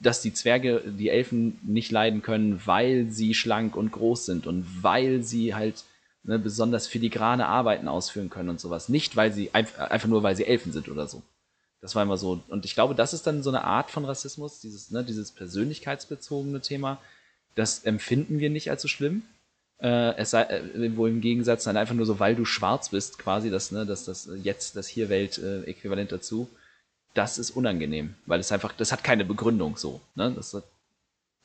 Speaker 1: dass die Zwerge die Elfen nicht leiden können, weil sie schlank und groß sind und weil sie halt ne, besonders filigrane Arbeiten ausführen können und sowas. Nicht, weil sie einf einfach nur, weil sie Elfen sind oder so. Das war immer so. Und ich glaube, das ist dann so eine Art von Rassismus, dieses, ne, dieses persönlichkeitsbezogene Thema. Das empfinden wir nicht als so schlimm. Äh, es sei, äh, wohl im Gegensatz dann einfach nur so, weil du schwarz bist, quasi das, ne, das, das jetzt das Hier-Welt-Äquivalent dazu das ist unangenehm, weil es einfach, das hat keine Begründung so. Ne? Das,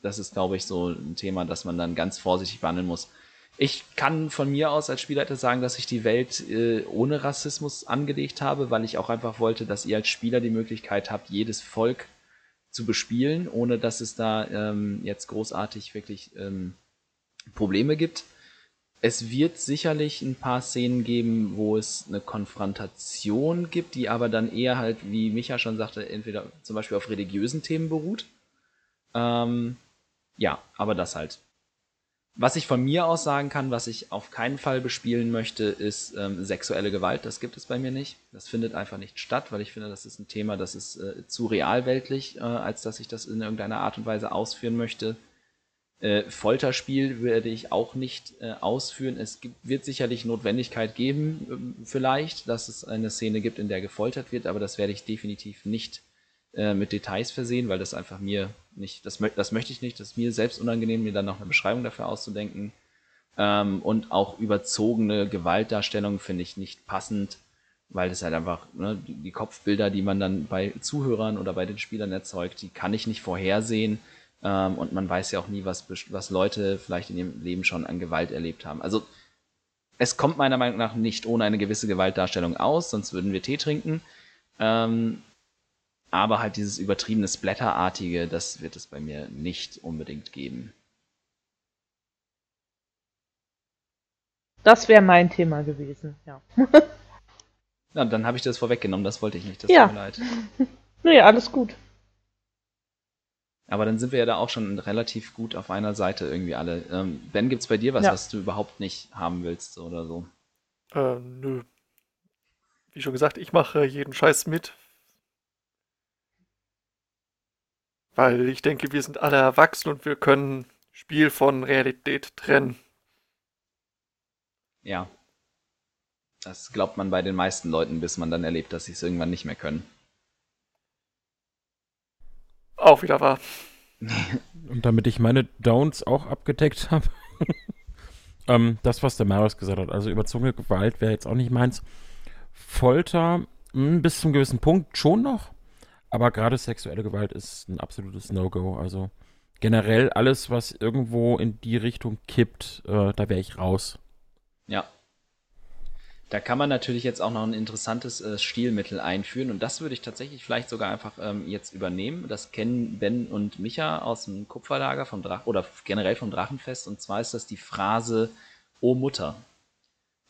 Speaker 1: das ist, glaube ich, so ein Thema, das man dann ganz vorsichtig behandeln muss. Ich kann von mir aus als Spielleiter sagen, dass ich die Welt äh, ohne Rassismus angelegt habe, weil ich auch einfach wollte, dass ihr als Spieler die Möglichkeit habt, jedes Volk zu bespielen, ohne dass es da ähm, jetzt großartig wirklich ähm, Probleme gibt. Es wird sicherlich ein paar Szenen geben, wo es eine Konfrontation gibt, die aber dann eher halt, wie Micha schon sagte, entweder zum Beispiel auf religiösen Themen beruht. Ähm, ja, aber das halt. Was ich von mir aus sagen kann, was ich auf keinen Fall bespielen möchte, ist ähm, sexuelle Gewalt. Das gibt es bei mir nicht. Das findet einfach nicht statt, weil ich finde, das ist ein Thema, das ist äh, zu realweltlich, äh, als dass ich das in irgendeiner Art und Weise ausführen möchte. Äh, Folterspiel werde ich auch nicht äh, ausführen. Es gibt, wird sicherlich Notwendigkeit geben, äh, vielleicht, dass es eine Szene gibt, in der gefoltert wird, aber das werde ich definitiv nicht äh, mit Details versehen, weil das einfach mir nicht, das, das möchte ich nicht, das ist mir selbst unangenehm, mir dann noch eine Beschreibung dafür auszudenken. Ähm, und auch überzogene Gewaltdarstellungen finde ich nicht passend, weil das halt einfach, ne, die Kopfbilder, die man dann bei Zuhörern oder bei den Spielern erzeugt, die kann ich nicht vorhersehen. Ähm, und man weiß ja auch nie, was, was Leute vielleicht in ihrem Leben schon an Gewalt erlebt haben. Also es kommt meiner Meinung nach nicht ohne eine gewisse Gewaltdarstellung aus, sonst würden wir Tee trinken. Ähm, aber halt dieses übertriebene Splatterartige, das wird es bei mir nicht unbedingt geben.
Speaker 4: Das wäre mein Thema gewesen, ja.
Speaker 1: Na, dann habe ich das vorweggenommen, das wollte ich nicht, das
Speaker 4: Ja.
Speaker 1: tut mir leid.
Speaker 4: Nee, alles gut.
Speaker 1: Aber dann sind wir ja da auch schon relativ gut auf einer Seite irgendwie alle. Ähm, ben, gibt's bei dir was,
Speaker 4: Ja.
Speaker 1: was du überhaupt nicht haben willst oder so?
Speaker 3: Äh, nö. Wie schon gesagt, ich mache jeden Scheiß mit. Weil ich denke, wir sind alle erwachsen und wir können Spiel von Realität trennen.
Speaker 1: Ja. Das glaubt man bei den meisten Leuten, bis man dann erlebt, dass sie es irgendwann nicht mehr können.
Speaker 3: Auch wieder wahr.
Speaker 2: Und damit ich meine Downs auch abgedeckt habe, ähm, das, was der Marius gesagt hat, also überzogene Gewalt wäre jetzt auch nicht meins. Folter, mh, bis zum gewissen Punkt schon noch, aber gerade sexuelle Gewalt ist ein absolutes No-Go. Also generell alles, was irgendwo in die Richtung kippt, äh, da wäre ich raus.
Speaker 1: Ja. Da kann man natürlich jetzt auch noch ein interessantes äh, Stilmittel einführen und das würde ich tatsächlich vielleicht sogar einfach ähm, jetzt übernehmen. Das kennen Ben und Micha aus dem Kupferlager vom Drach oder generell vom Drachenfest und zwar ist das die Phrase O Mutter.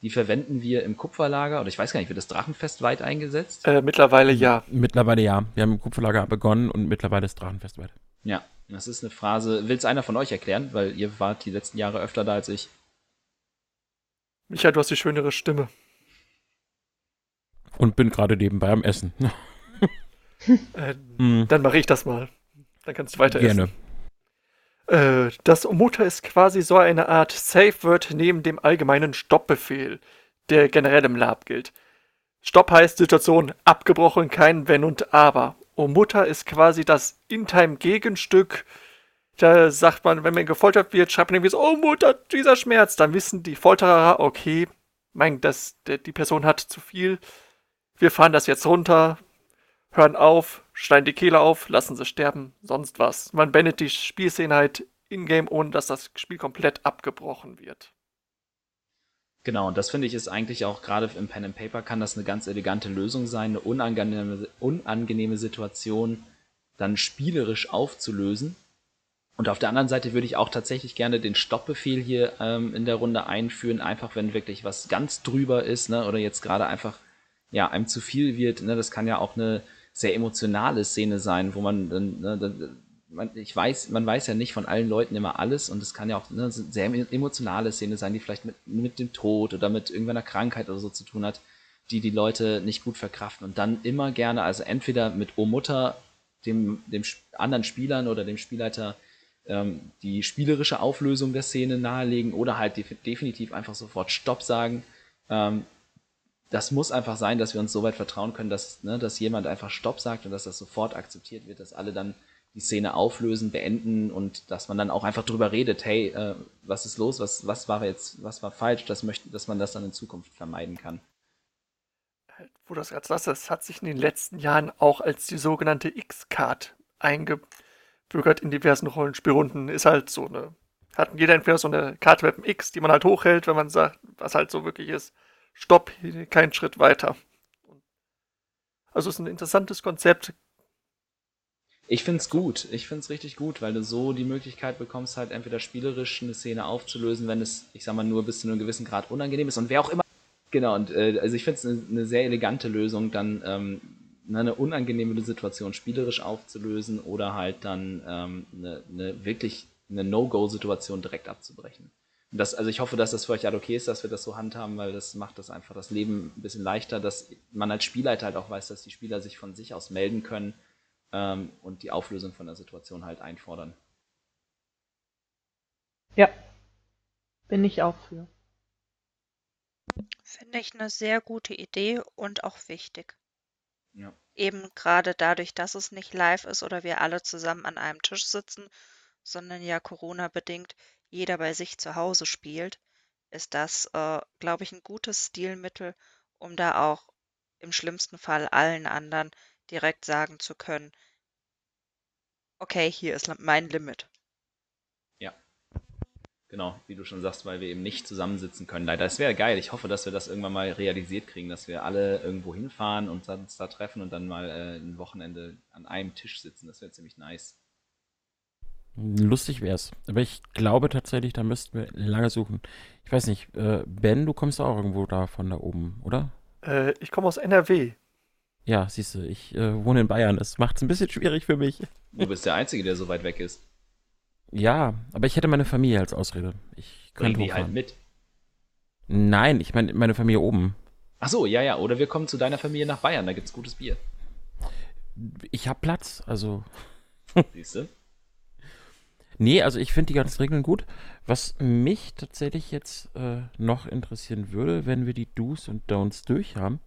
Speaker 1: Die verwenden wir im Kupferlager oder ich weiß gar nicht, wird das Drachenfest weit eingesetzt?
Speaker 3: Äh, mittlerweile ja.
Speaker 2: Mittlerweile ja. Wir haben im Kupferlager begonnen und mittlerweile ist Drachenfest weit.
Speaker 1: Ja, das ist eine Phrase. Will es einer von euch erklären? Weil ihr wart die letzten Jahre öfter da als ich.
Speaker 3: Micha, du hast die schönere Stimme.
Speaker 2: Und bin gerade nebenbei am Essen.
Speaker 3: Äh,
Speaker 2: Hm,
Speaker 3: Dann mache ich das mal. Dann kannst du weiter
Speaker 2: gerne.
Speaker 3: essen. Äh, das Omuta ist quasi so eine Art Safe Word neben dem allgemeinen Stoppbefehl, der generell im Lab gilt. Stopp heißt Situation abgebrochen, kein Wenn und Aber. Omuta ist quasi das In-Time-Gegenstück. Da sagt man, wenn man gefoltert wird, schreibt man irgendwie so, oh Mutter, dieser Schmerz. Dann wissen die Folterer, okay, mein, das, der, die Person hat zu viel. Wir fahren das jetzt runter, hören auf, schneiden die Kehle auf, lassen sie sterben, sonst was. Man beendet die Spielszene halt in-game, ohne dass das Spiel komplett abgebrochen wird.
Speaker 1: Genau, und das finde ich ist eigentlich auch gerade im Pen and Paper kann das eine ganz elegante Lösung sein, eine unangenehme, unangenehme Situation dann spielerisch aufzulösen. Und auf der anderen Seite würde ich auch tatsächlich gerne den Stoppbefehl hier ähm, in der Runde einführen, einfach wenn wirklich was ganz drüber ist, ne, oder jetzt gerade einfach ja einem zu viel wird. Ne, das kann ja auch eine sehr emotionale Szene sein, wo man dann, ne, dann man, ich weiß, man weiß ja nicht von allen Leuten immer alles und es kann ja auch eine sehr emotionale Szene sein, die vielleicht mit, mit dem Tod oder mit irgendeiner Krankheit oder so zu tun hat, die die Leute nicht gut verkraften und dann immer gerne, also entweder mit O Mutter, dem, dem anderen Spielern oder dem Spielleiter ähm, die spielerische Auflösung der Szene nahelegen oder halt def definitiv einfach sofort Stopp sagen. Ähm, das muss einfach sein, dass wir uns so weit vertrauen können, dass, ne, dass jemand einfach Stopp sagt und dass das sofort akzeptiert wird, dass alle dann die Szene auflösen, beenden und dass man dann auch einfach drüber redet, hey, äh, was ist los, was, was war jetzt, was war falsch, das möchte, dass man das dann in Zukunft vermeiden kann.
Speaker 3: Wo das gerade sagst, das hat sich in den letzten Jahren auch als die sogenannte X-Card eingebürgert in diversen Rollenspielrunden. Ist halt so eine, hat jeder entweder so eine Karte mit einem X, die man halt hochhält, wenn man sagt, was halt so wirklich ist, stopp, kein Schritt weiter. Also ist ein interessantes Konzept,
Speaker 1: ich find's gut. Ich find's richtig gut, weil du so die Möglichkeit bekommst, halt entweder spielerisch eine Szene aufzulösen, wenn es, ich sag mal, nur bis zu einem gewissen Grad unangenehm ist und wer auch immer. Genau, und äh, also ich finde es eine, eine sehr elegante Lösung, dann ähm, eine unangenehme Situation spielerisch aufzulösen oder halt dann ähm, eine, eine wirklich eine No-Go-Situation direkt abzubrechen. Das, also ich hoffe, dass das für euch halt okay ist, dass wir das so handhaben, weil das macht das einfach das Leben ein bisschen leichter, dass man als Spielleiter halt auch weiß, dass die Spieler sich von sich aus melden können ähm, und die Auflösung von der Situation halt einfordern.
Speaker 4: Ja, bin ich auch für.
Speaker 5: Finde ich eine sehr gute Idee und auch wichtig.
Speaker 1: Ja.
Speaker 5: Eben gerade dadurch, dass es nicht live ist oder wir alle zusammen an einem Tisch sitzen, sondern ja Corona-bedingt jeder bei sich zu Hause spielt, ist das, äh, glaube ich, ein gutes Stilmittel, um da auch im schlimmsten Fall allen anderen direkt sagen zu können, okay, hier ist mein Limit.
Speaker 1: Ja. Genau, wie du schon sagst, weil wir eben nicht zusammensitzen können. Leider, es wäre geil. Ich hoffe, dass wir das irgendwann mal realisiert kriegen, dass wir alle irgendwo hinfahren und uns da treffen und dann mal äh, ein Wochenende an einem Tisch sitzen. Das wäre ziemlich nice.
Speaker 2: Lustig wär's. Aber ich glaube tatsächlich, da müssten wir lange suchen. Ich weiß nicht, äh, Ben, du kommst auch irgendwo da von da oben, oder?
Speaker 3: Äh, ich komme aus NRW.
Speaker 2: Ja, siehst du, ich äh, wohne in Bayern. Das macht es ein bisschen schwierig für mich.
Speaker 1: Du bist der Einzige, der so weit weg ist.
Speaker 2: Ja, aber ich hätte meine Familie als Ausrede. Ich
Speaker 1: Bring
Speaker 2: könnte
Speaker 1: die halt mit.
Speaker 2: Nein, ich meine meine Familie oben.
Speaker 1: Ach so, ja, ja. Oder wir kommen zu deiner Familie nach Bayern, da gibt's gutes Bier.
Speaker 2: Ich habe Platz, also.
Speaker 1: Siehst du?
Speaker 2: Nee, also ich finde die ganzen Regeln gut. Was mich tatsächlich jetzt äh, noch interessieren würde, wenn wir die Do's und Don'ts durch haben,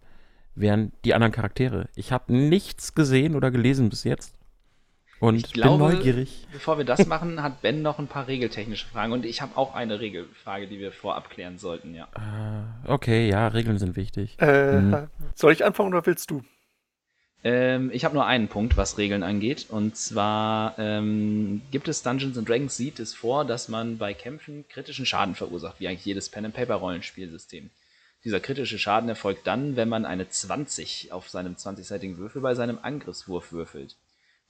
Speaker 2: wären die anderen Charaktere. Ich habe nichts gesehen oder gelesen bis jetzt. Und
Speaker 1: Ich glaube,
Speaker 2: bin neugierig.
Speaker 1: Bevor wir das machen, hat Ben noch ein paar regeltechnische Fragen und ich habe auch eine Regelfrage, die wir vorab klären sollten, ja.
Speaker 2: Äh, okay, ja, Regeln sind wichtig.
Speaker 3: Äh,
Speaker 2: Mhm.
Speaker 3: Soll ich anfangen oder willst du?
Speaker 1: Ähm, ich habe nur einen Punkt, was Regeln angeht. Und zwar ähm, gibt es Dungeons and Dragons sieht es vor, dass man bei Kämpfen kritischen Schaden verursacht, wie eigentlich jedes Pen-and-Paper-Rollenspielsystem. Dieser kritische Schaden erfolgt dann, wenn man eine 20 auf seinem 20-seitigen Würfel bei seinem Angriffswurf würfelt.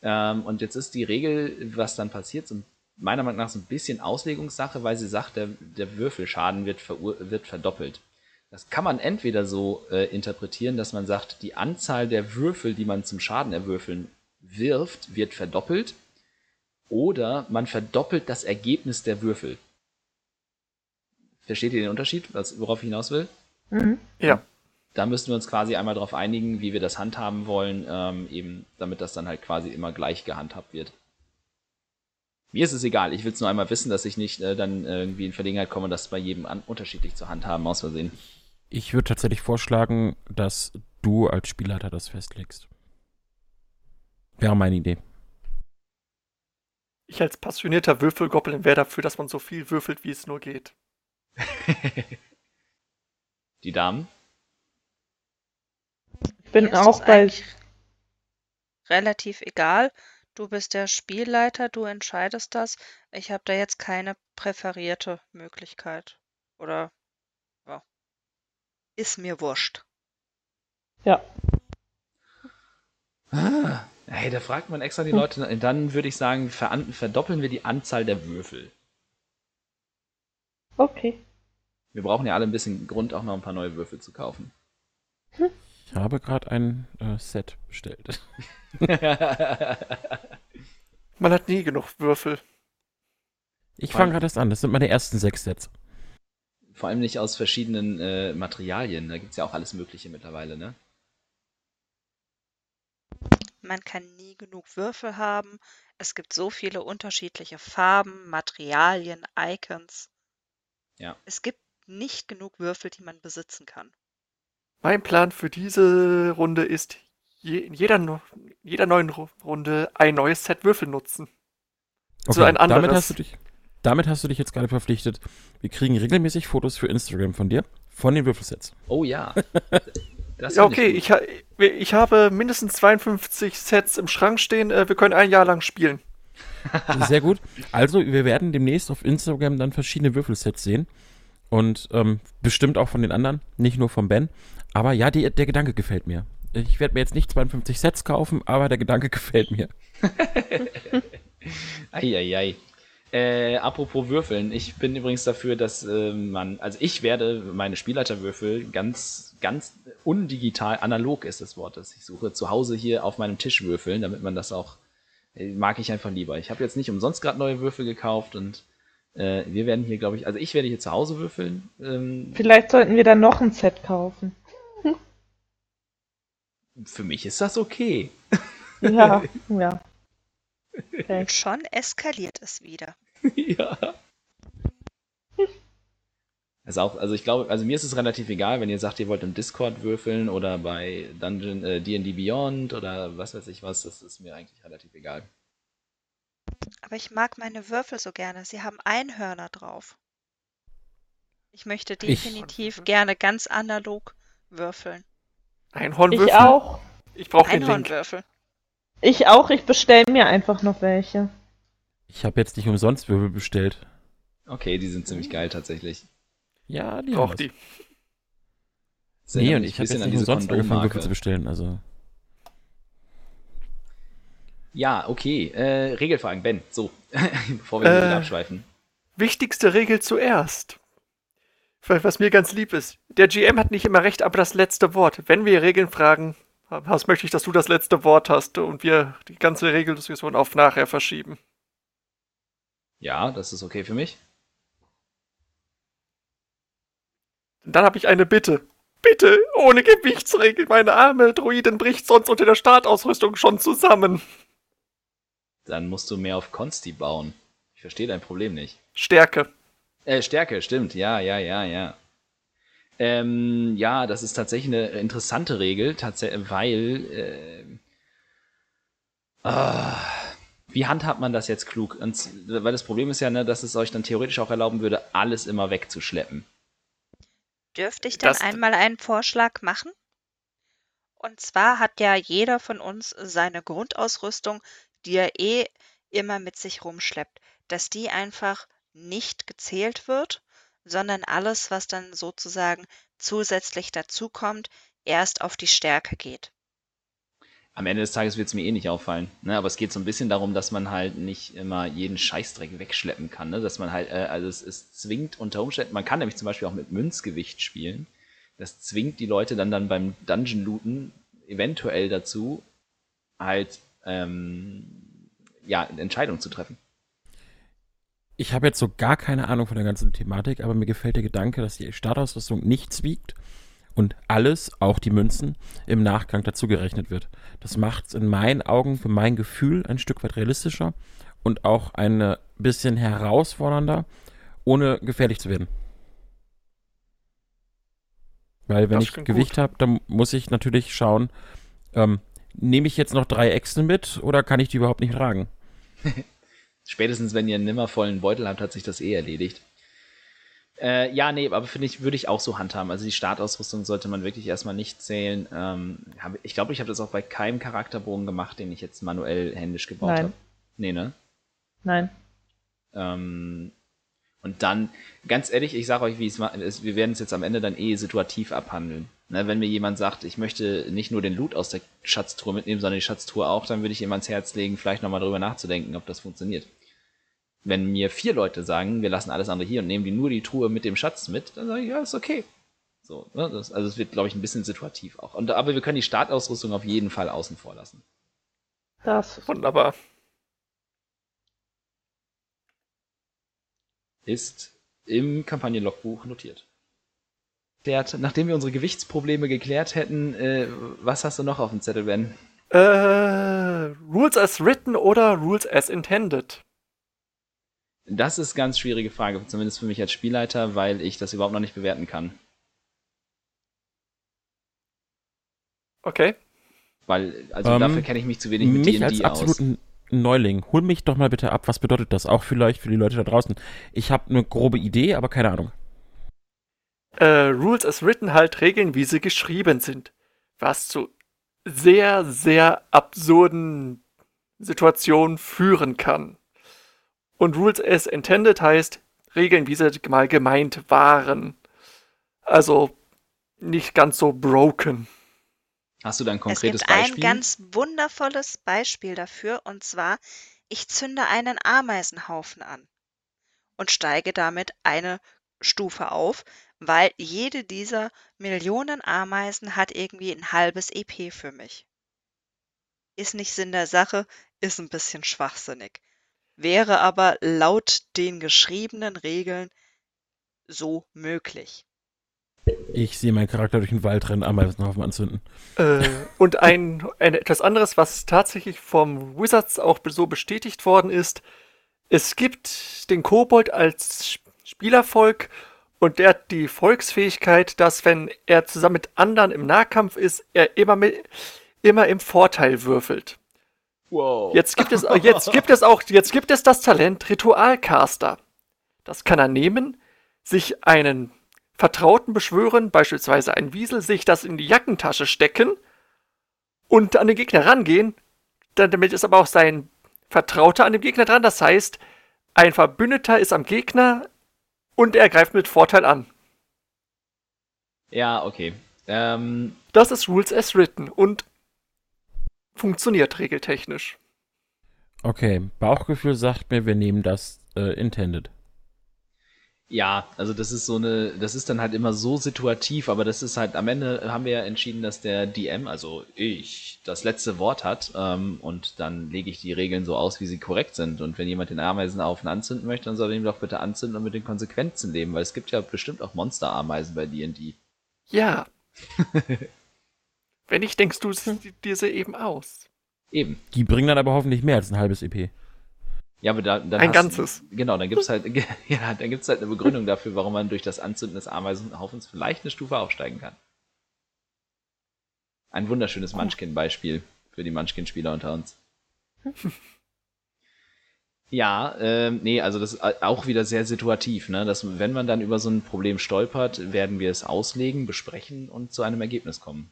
Speaker 1: Ähm, und jetzt ist die Regel, was dann passiert, so meiner Meinung nach so ein bisschen Auslegungssache, weil sie sagt, der, der Würfelschaden wird, wird verdoppelt. Das kann man entweder so äh, interpretieren, dass man sagt, die Anzahl der Würfel, die man zum Schaden erwürfeln wirft, wird verdoppelt. Oder man verdoppelt das Ergebnis der Würfel. Versteht ihr den Unterschied, was, worauf ich hinaus will?
Speaker 4: Mhm.
Speaker 3: Ja.
Speaker 1: Da müssten wir uns quasi einmal darauf einigen, wie wir das handhaben wollen, ähm, eben damit das dann halt quasi immer gleich gehandhabt wird. Mir ist es egal, ich will es nur einmal wissen, dass ich nicht äh, dann irgendwie in Verlegenheit komme, das bei jedem an unterschiedlich zu handhaben, aus Versehen.
Speaker 2: Ich würde tatsächlich vorschlagen, dass du als Spielleiter das festlegst. Wäre meine Idee.
Speaker 3: Ich als passionierter Würfelgoblin wäre dafür, dass man so viel würfelt, wie es nur geht.
Speaker 1: Die Damen?
Speaker 4: Ich bin auch bei.
Speaker 5: relativ egal. Du bist der Spielleiter, du entscheidest das. Ich habe da jetzt keine präferierte Möglichkeit. Oder. Ist mir wurscht.
Speaker 4: Ja.
Speaker 1: Ah, hey, da fragt man extra die Leute. Dann würde ich sagen, verdoppeln wir die Anzahl der Würfel.
Speaker 4: Okay.
Speaker 1: Wir brauchen ja alle ein bisschen Grund, auch noch ein paar neue Würfel zu kaufen.
Speaker 2: Ich habe gerade ein äh, Set bestellt.
Speaker 3: Man hat nie genug Würfel.
Speaker 2: Ich fange gerade erst an. Das sind meine ersten sechs Sets.
Speaker 1: Vor allem nicht aus verschiedenen äh, Materialien. Da gibt es ja auch alles Mögliche mittlerweile, ne?
Speaker 5: Man kann nie genug Würfel haben. Es gibt so viele unterschiedliche Farben, Materialien, Icons.
Speaker 1: Ja.
Speaker 5: Es gibt nicht genug Würfel, die man besitzen kann.
Speaker 3: Mein Plan für diese Runde ist, je, in jeder, jeder neuen Ru- Runde ein neues Set Würfel nutzen. So ein
Speaker 2: Damit
Speaker 3: anderes.
Speaker 2: hast, du dich, damit hast du dich jetzt gerade verpflichtet. Wir kriegen regelmäßig Fotos für Instagram von dir, von den Würfelsets.
Speaker 1: Oh ja. Das
Speaker 3: Ja,
Speaker 1: find
Speaker 3: okay, ich, ich habe mindestens 52 Sets im Schrank stehen. äh, Wir können ein Jahr lang spielen.
Speaker 2: Sehr gut. Also, wir werden demnächst auf Instagram dann verschiedene Würfelsets sehen. Und ähm, bestimmt auch von den anderen, nicht nur von Ben. Aber ja, die, der Gedanke gefällt mir. Ich werde mir jetzt nicht 52 Sets kaufen, aber der Gedanke gefällt mir.
Speaker 1: Eieiei. Äh, apropos Würfeln, ich bin übrigens dafür, dass äh, man, also ich werde meine Spielleiterwürfel ganz, ganz undigital, analog ist das Wort, das ich suche, zu Hause hier auf meinem Tisch würfeln, damit man das auch, äh, mag ich einfach lieber. Ich habe jetzt nicht umsonst gerade neue Würfel gekauft und äh, wir werden hier, glaube ich, also ich werde hier zu Hause würfeln. Ähm,
Speaker 4: Vielleicht sollten wir dann noch ein Set kaufen.
Speaker 1: für mich ist das okay.
Speaker 4: Ja, ja. Okay.
Speaker 5: Und schon eskaliert es wieder.
Speaker 1: ja. Also auch, also ich glaube, also mir ist es relativ egal, wenn ihr sagt, ihr wollt im Discord würfeln oder bei Dungeon äh, D&D Beyond oder was weiß ich was, das ist mir eigentlich relativ egal.
Speaker 5: Aber ich mag meine Würfel so gerne. Sie haben Einhörner drauf. Ich möchte
Speaker 2: Ich-
Speaker 5: definitiv gerne ganz analog würfeln.
Speaker 3: Einhornwürfel?
Speaker 4: Ich auch.
Speaker 3: Ich brauche den Link.
Speaker 5: Einhornwürfel.
Speaker 4: Ich auch. Ich bestelle mir einfach noch welche.
Speaker 2: Ich habe jetzt nicht umsonst Würfel bestellt.
Speaker 1: Okay, die sind ziemlich geil tatsächlich.
Speaker 2: Ja, die
Speaker 3: Brauch
Speaker 2: haben
Speaker 3: die.
Speaker 1: Das
Speaker 2: Nee, und ich habe jetzt
Speaker 1: an
Speaker 2: nicht
Speaker 1: diese
Speaker 2: umsonst angefangen. Würfel zu bestellen. Also,
Speaker 1: Ja, okay. Äh, Regelfragen, Ben. So, bevor wir hier
Speaker 3: Äh.
Speaker 1: wieder abschweifen.
Speaker 3: Wichtigste Regel zuerst. Was mir ganz lieb ist. Der GM hat nicht immer recht, aber das letzte Wort. Wenn wir Regeln fragen, was möchte ich, dass du das letzte Wort hast und wir die ganze Regeldiskussion auf nachher verschieben.
Speaker 1: Ja, das ist okay für mich.
Speaker 3: Und dann habe ich eine Bitte. Bitte, ohne Gewichtsregel, meine arme Druidin bricht sonst unter der Startausrüstung schon zusammen.
Speaker 1: Dann musst du mehr auf Consti bauen. Ich verstehe dein Problem nicht.
Speaker 3: Stärke.
Speaker 1: Äh, Stärke, stimmt. Ja, ja, ja, ja. Ähm, ja, das ist tatsächlich eine interessante Regel, tatsächlich, weil. Äh, ah, wie handhabt man das jetzt klug? Und, weil das Problem ist ja, ne, dass es euch dann theoretisch auch erlauben würde, alles immer wegzuschleppen.
Speaker 5: Dürfte ich dann
Speaker 3: Das-
Speaker 5: einmal einen Vorschlag machen? Und zwar hat ja jeder von uns seine Grundausrüstung, die er eh immer mit sich rumschleppt, dass die einfach nicht gezählt wird, sondern alles, was dann sozusagen zusätzlich dazukommt, erst auf die Stärke geht.
Speaker 1: Am Ende des Tages wird es mir eh nicht auffallen. Ne? Aber es geht so ein bisschen darum, dass man halt nicht immer jeden Scheißdreck wegschleppen kann. Ne? Dass man halt, äh, also es, es zwingt unter Umständen, man kann nämlich zum Beispiel auch mit Münzgewicht spielen. Das zwingt die Leute dann, dann beim Dungeon-Looten eventuell dazu, halt, ähm, ja, eine Entscheidung zu treffen.
Speaker 2: ich habe jetzt so gar keine Ahnung von der ganzen Thematik, aber mir gefällt der Gedanke, dass die Startausrüstung nichts wiegt und alles, auch die Münzen, im Nachgang dazugerechnet wird. Das macht es in meinen Augen, für mein Gefühl, ein Stück weit realistischer und auch ein bisschen herausfordernder, ohne gefährlich zu werden. Weil wenn ich Gewicht habe, dann muss ich natürlich schauen, ähm, nehme ich jetzt noch drei Äxte mit oder kann ich die überhaupt nicht tragen?
Speaker 1: Spätestens, wenn ihr einen nimmervollen Beutel habt, hat sich das eh erledigt. Äh, ja, nee, aber finde ich, würde ich auch so handhaben. Also die Startausrüstung sollte man wirklich erstmal nicht zählen. Ähm, hab, ich glaube, ich habe das auch bei keinem Charakterbogen gemacht, den ich jetzt manuell händisch gebaut habe. Nee, ne?
Speaker 4: Nein.
Speaker 1: Ähm, und dann, ganz ehrlich, ich sage euch, wie es wir werden es jetzt am Ende dann eh situativ abhandeln. Ne, wenn mir jemand sagt, ich möchte nicht nur den Loot aus der Schatztruhe mitnehmen, sondern die Schatztruhe auch, dann würde ich ihm ans Herz legen, vielleicht nochmal drüber nachzudenken, ob das funktioniert. Wenn mir vier Leute sagen, wir lassen alles andere hier und nehmen die nur die Truhe mit dem Schatz mit, dann sage ich, ja, ist okay. So, ne, das, also es wird, glaube ich, ein bisschen situativ auch. Und, aber wir können die Startausrüstung auf jeden Fall außen vor lassen.
Speaker 3: Das wunderbar.
Speaker 1: ist im Kampagnenlogbuch notiert. Gerd, nachdem wir unsere Gewichtsprobleme geklärt hätten, äh, was hast du noch auf dem Zettel, Ben?
Speaker 3: Äh, Rules as written oder Rules as intended?
Speaker 1: Das ist eine ganz schwierige Frage, zumindest für mich als Spielleiter, weil ich das überhaupt noch nicht bewerten kann.
Speaker 3: Okay.
Speaker 1: Weil, also um, dafür ähm, kenne ich mich zu wenig mit
Speaker 2: D&D aus. Neuling, hol mich doch mal bitte ab. Was bedeutet das? Auch vielleicht für die Leute da draußen. Ich habe eine grobe Idee, aber keine Ahnung.
Speaker 3: Äh, Rules as written halt Regeln, wie sie geschrieben sind. Was zu sehr, sehr absurden Situationen führen kann. Und Rules as intended heißt Regeln, wie sie mal gemeint waren. Also nicht ganz so broken.
Speaker 1: Hast du da ein konkretes Beispiel? Es
Speaker 5: gibt ein ganz wundervolles Beispiel dafür, und zwar, ich zünde einen Ameisenhaufen an und steige damit eine Stufe auf, weil jede dieser Millionen Ameisen hat irgendwie ein halbes EP für mich. Ist nicht Sinn der Sache, ist ein bisschen schwachsinnig. Wäre aber laut den geschriebenen Regeln so möglich.
Speaker 2: Ich sehe meinen Charakter durch den Wald rennen, Ameisenhaufen anzünden.
Speaker 3: Äh, und ein, ein, etwas anderes, was tatsächlich vom Wizards auch so bestätigt worden ist, es gibt den Kobold als Spielervolk und der hat die Volksfähigkeit, dass wenn er zusammen mit anderen im Nahkampf ist, er immer, mit, immer im Vorteil würfelt. Wow. Jetzt gibt es, jetzt gibt es auch, jetzt gibt es das Talent Ritualcaster. Das kann er nehmen, sich einen Vertrauten beschwören, beispielsweise ein Wiesel, sich das in die Jackentasche stecken und an den Gegner rangehen. Damit ist aber auch sein Vertrauter an dem Gegner dran. Das heißt, ein Verbündeter ist am Gegner und er greift mit Vorteil an.
Speaker 1: Ja, okay. Ähm,
Speaker 3: das ist Rules as written und funktioniert regeltechnisch.
Speaker 2: Okay, Bauchgefühl sagt mir, wir nehmen das äh, intended.
Speaker 1: Ja, also das ist so eine, das ist dann halt immer so situativ, aber das ist halt, am Ende haben wir ja entschieden, dass der DM, also ich, das letzte Wort hat ähm, und dann lege ich die Regeln so aus, wie sie korrekt sind. Und wenn jemand den Ameisenhaufen anzünden möchte, dann soll er ihn doch bitte anzünden und mit den Konsequenzen leben, weil es gibt ja bestimmt auch Monsterameisen bei D&D.
Speaker 3: Ja. wenn nicht, denkst du diese eben aus.
Speaker 2: Eben. Die bringen dann aber hoffentlich mehr als ein halbes EP.
Speaker 1: Ja, aber da, dann
Speaker 3: ein ganzes.
Speaker 1: Genau, dann gibt's halt, ja, dann gibt's halt eine Begründung dafür, warum man durch das Anzünden des Ameisenhaufens vielleicht eine Stufe aufsteigen kann. Ein wunderschönes Munchkin-Beispiel für die Munchkin-Spieler unter uns. ja, ähm, nee, also das ist auch wieder sehr situativ, ne? Dass, wenn man dann über so ein Problem stolpert, werden wir es auslegen, besprechen und zu einem Ergebnis kommen.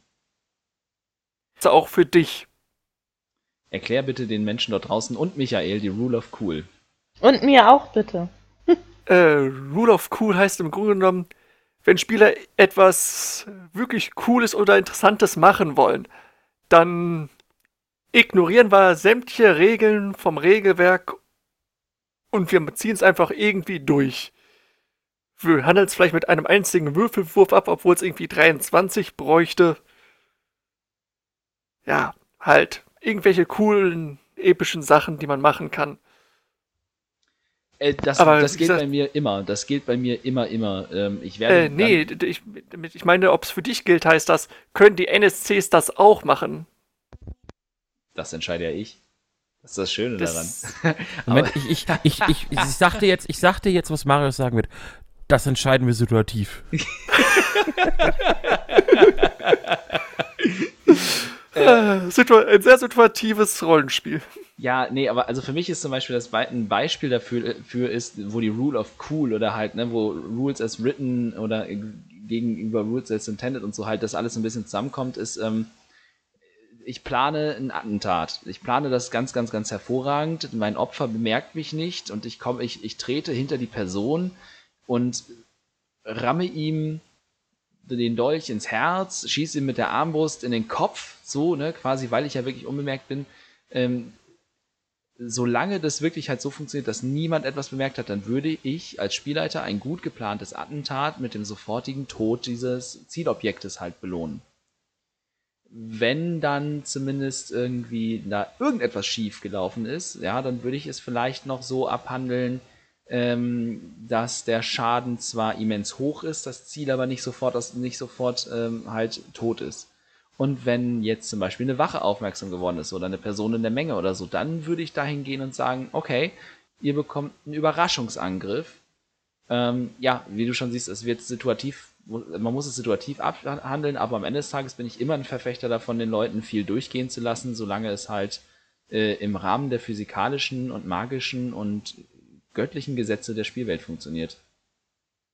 Speaker 3: Auch für dich.
Speaker 1: Erklär bitte den Menschen dort draußen und Michael die Rule of Cool.
Speaker 4: Und mir auch bitte.
Speaker 3: äh, Rule of Cool heißt im Grunde genommen, wenn Spieler etwas wirklich Cooles oder Interessantes machen wollen, dann ignorieren wir sämtliche Regeln vom Regelwerk und wir ziehen es einfach irgendwie durch. Wir handeln es vielleicht mit einem einzigen Würfelwurf ab, obwohl es irgendwie 23 bräuchte. Ja, halt irgendwelche coolen, epischen Sachen, die man machen kann.
Speaker 1: Äh, das,
Speaker 3: Aber
Speaker 1: das
Speaker 3: gesagt-
Speaker 1: bei mir immer. Das gilt bei mir immer, immer. Ähm, ich werde.
Speaker 3: Äh, nee, ich, ich meine, ob es für dich gilt, heißt das, können die NSCs das auch machen?
Speaker 1: Das entscheide ja ich. Das ist das Schöne
Speaker 3: Das-
Speaker 1: daran.
Speaker 2: Moment, ich, ich, ich, ich, ich, sagte jetzt, ich sagte jetzt, was Marius sagen wird. Das entscheiden wir situativ.
Speaker 3: Äh, situa ein sehr situatives Rollenspiel.
Speaker 1: Ja, nee, aber also für mich ist zum Beispiel das Be ein Beispiel dafür für ist, wo die Rule of Cool oder halt, ne, wo Rules as written oder gegenüber Rules as intended und so halt das alles ein bisschen zusammenkommt, ist, ähm, ich plane ein Attentat. Ich plane das ganz, ganz, ganz hervorragend. Mein Opfer bemerkt mich nicht und ich komme, ich, ich trete hinter die Person und ramme ihm den Dolch ins Herz, schieße ihm mit der Armbrust in den Kopf, so, ne, quasi, weil ich ja wirklich unbemerkt bin. Ähm, solange das wirklich halt so funktioniert, dass niemand etwas bemerkt hat, dann würde ich als Spielleiter ein gut geplantes Attentat mit dem sofortigen Tod dieses Zielobjektes halt belohnen. Wenn dann zumindest irgendwie da irgendetwas schief gelaufen ist, ja, dann würde ich es vielleicht noch so abhandeln, ähm, dass der Schaden zwar immens hoch ist, das Ziel aber nicht sofort, das nicht sofort ähm, halt tot ist. Und wenn jetzt zum Beispiel eine Wache aufmerksam geworden ist oder eine Person in der Menge oder so, dann würde ich dahin gehen und sagen, okay, ihr bekommt einen Überraschungsangriff. Ähm, ja, wie du schon siehst, es wird situativ, man muss es situativ abhandeln, aber am Ende des Tages bin ich immer ein Verfechter davon, den Leuten viel durchgehen zu lassen, solange es halt äh, im Rahmen der physikalischen und magischen und göttlichen Gesetze der Spielwelt funktioniert.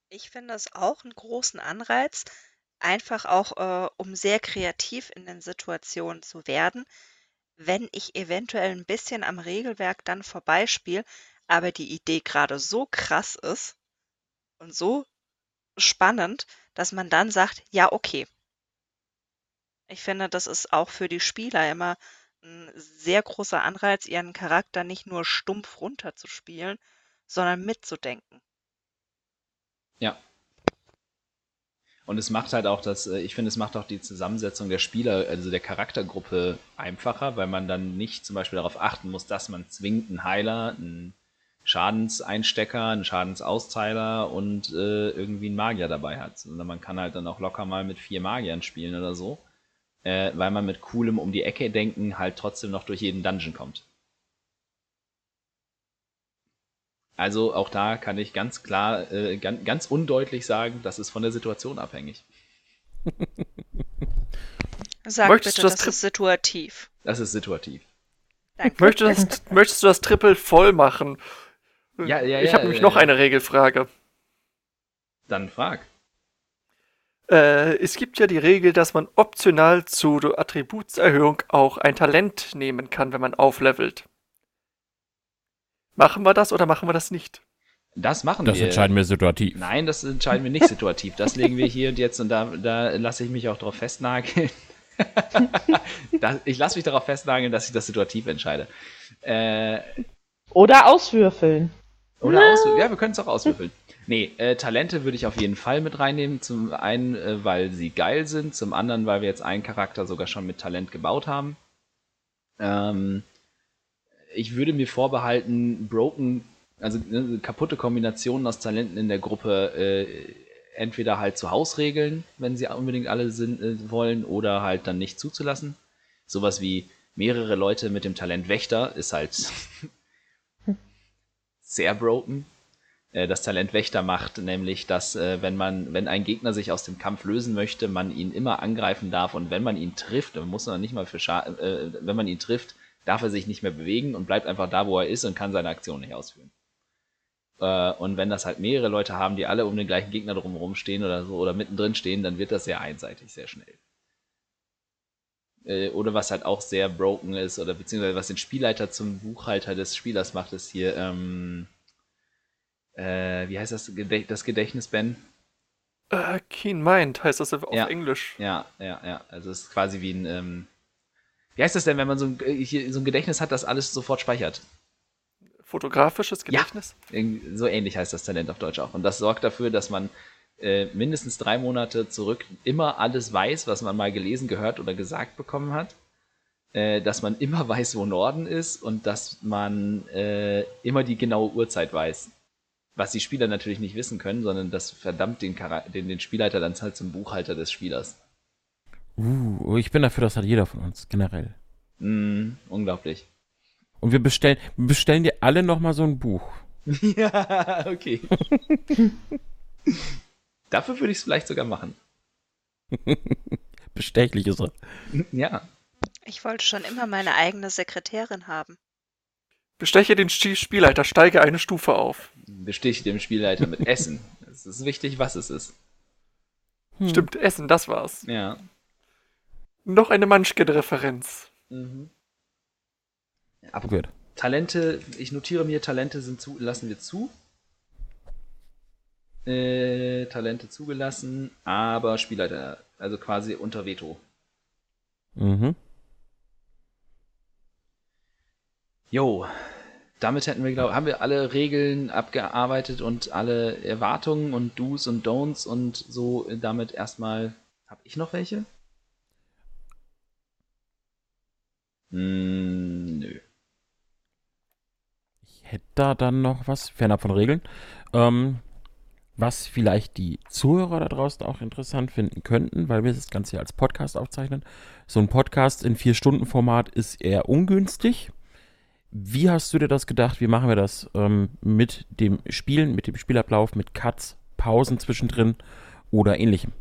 Speaker 5: Ich finde es auch einen großen Anreiz, einfach auch, äh, um sehr kreativ in den Situationen zu werden, wenn ich eventuell ein bisschen am Regelwerk dann vorbeispiele, aber die Idee gerade so krass ist und so spannend, dass man dann sagt: „Ja, okay.“ Ich finde, das ist auch für die Spieler immer ein sehr großer Anreiz, ihren Charakter nicht nur stumpf runterzuspielen, sondern mitzudenken.
Speaker 1: Ja. Und es macht halt auch das, äh, ich finde, es macht auch die Zusammensetzung der Spieler, also der Charaktergruppe einfacher, weil man dann nicht zum Beispiel darauf achten muss, dass man zwingend einen Heiler, einen Schadenseinstecker, einen Schadensausteiler und äh, irgendwie einen Magier dabei hat. Sondern man kann halt dann auch locker mal mit vier Magiern spielen oder so, äh, weil man mit coolem um die Ecke denken halt trotzdem noch durch jeden Dungeon kommt. Also auch da kann ich ganz klar, äh, ganz, ganz undeutlich sagen, das ist von der Situation abhängig.
Speaker 5: Sag
Speaker 3: Möchtest
Speaker 5: bitte,
Speaker 3: du das
Speaker 5: das ist situativ.
Speaker 1: Das ist situativ.
Speaker 5: Danke.
Speaker 3: Möchtest, das, möchtest du das Triple voll machen?
Speaker 1: Ja, ja,
Speaker 3: Ich
Speaker 1: ja,
Speaker 3: habe nämlich
Speaker 1: ja,
Speaker 3: noch
Speaker 1: ja.
Speaker 3: eine Regelfrage.
Speaker 1: Dann frag.
Speaker 3: Äh, es gibt ja die Regel, dass man optional zur Attributserhöhung auch ein Talent nehmen kann, wenn man auflevelt. Machen wir das oder machen wir das nicht?
Speaker 1: Das machen
Speaker 2: Das
Speaker 1: wir.
Speaker 2: entscheiden wir situativ.
Speaker 1: Nein, das entscheiden wir nicht situativ. Das legen wir hier und jetzt und da, da lasse ich mich auch darauf festnageln. das, ich lasse mich darauf festnageln, dass ich das situativ entscheide. Äh,
Speaker 4: Oder auswürfeln.
Speaker 1: oder auswürfeln. Ja, wir können es auch auswürfeln. Nee, äh, Talente würde ich auf jeden Fall mit reinnehmen. Zum einen, äh, weil sie geil sind. Zum anderen, weil wir jetzt einen Charakter sogar schon mit Talent gebaut haben. Ähm, ich würde mir vorbehalten, broken, also ne, kaputte Kombinationen aus Talenten in der Gruppe äh, entweder halt zu Hausregeln, wenn sie unbedingt alle sind, äh, wollen, oder halt dann nicht zuzulassen. Sowas wie mehrere Leute mit dem Talent Wächter ist halt sehr broken. Äh, Das Talent Wächter macht nämlich, dass äh, wenn man, wenn ein Gegner sich aus dem Kampf lösen möchte, man ihn immer angreifen darf und wenn man ihn trifft, dann muss man nicht mal für Scha äh, wenn man ihn trifft, darf er sich nicht mehr bewegen und bleibt einfach da, wo er ist und kann seine Aktion nicht ausführen. Äh, und wenn das halt mehrere Leute haben, die alle um den gleichen Gegner drumherum stehen oder so oder mittendrin stehen, dann wird das sehr einseitig, sehr schnell. Äh, Oder was halt auch sehr broken ist, oder beziehungsweise was den Spielleiter zum Buchhalter des Spielers macht, ist hier, ähm, äh, wie heißt das, Gedächt das Gedächtnis, Ben?
Speaker 3: Äh, Keen Mind heißt das auf
Speaker 1: Ja.
Speaker 3: Englisch.
Speaker 1: Ja, ja, ja. Also es ist quasi wie ein, ähm, wie heißt das denn, wenn man so ein, äh, so ein Gedächtnis hat, das alles sofort speichert?
Speaker 3: Fotografisches Gedächtnis?
Speaker 1: Irgendwie- So ähnlich heißt das Talent auf Deutsch auch. Und das sorgt dafür, dass man äh, mindestens drei Monate zurück immer alles weiß, was man mal gelesen, gehört oder gesagt bekommen hat. Äh, dass man immer weiß, wo Norden ist und dass man äh, immer die genaue Uhrzeit weiß. Was die Spieler natürlich nicht wissen können, sondern das verdammt den, den, den Spielleiter dann halt zum Buchhalter des Spielers.
Speaker 2: Uh, ich bin dafür, das hat jeder von uns, generell.
Speaker 1: Mm, unglaublich.
Speaker 2: Und wir bestellen, wir bestellen dir alle nochmal so ein Buch.
Speaker 1: ja, okay. Dafür würde ich es vielleicht sogar machen.
Speaker 2: Bestechlich ist er.
Speaker 1: Ja.
Speaker 5: Ich wollte schon immer meine eigene Sekretärin haben.
Speaker 3: Besteche den Spielleiter, steige eine Stufe auf.
Speaker 1: Bestiche dem Spielleiter mit Essen. es ist wichtig, was es ist.
Speaker 3: Hm. Stimmt, Essen, das war's.
Speaker 1: Ja.
Speaker 3: Noch eine Munchkin-Referenz. Mhm.
Speaker 1: Aber gut. Talente, ich notiere mir, Talente sind zu, lassen wir zu. Äh, Talente zugelassen, aber Spielleiter, also quasi unter Veto. Mhm. Jo, damit hätten wir, glaube haben wir alle Regeln abgearbeitet und alle Erwartungen und Do's und Don'ts und so damit erstmal. Hab ich noch welche?
Speaker 2: Hm, nö. Ich hätte da dann noch was, fernab von Regeln, ähm, was vielleicht die Zuhörer da draußen auch interessant finden könnten, weil wir das Ganze hier als Podcast aufzeichnen. So ein Podcast in Vier-Stunden-Format ist eher ungünstig. Wie hast du dir das gedacht? Wie machen wir das ähm, mit dem Spielen, mit dem Spielablauf, mit Cuts, Pausen zwischendrin oder ähnlichem?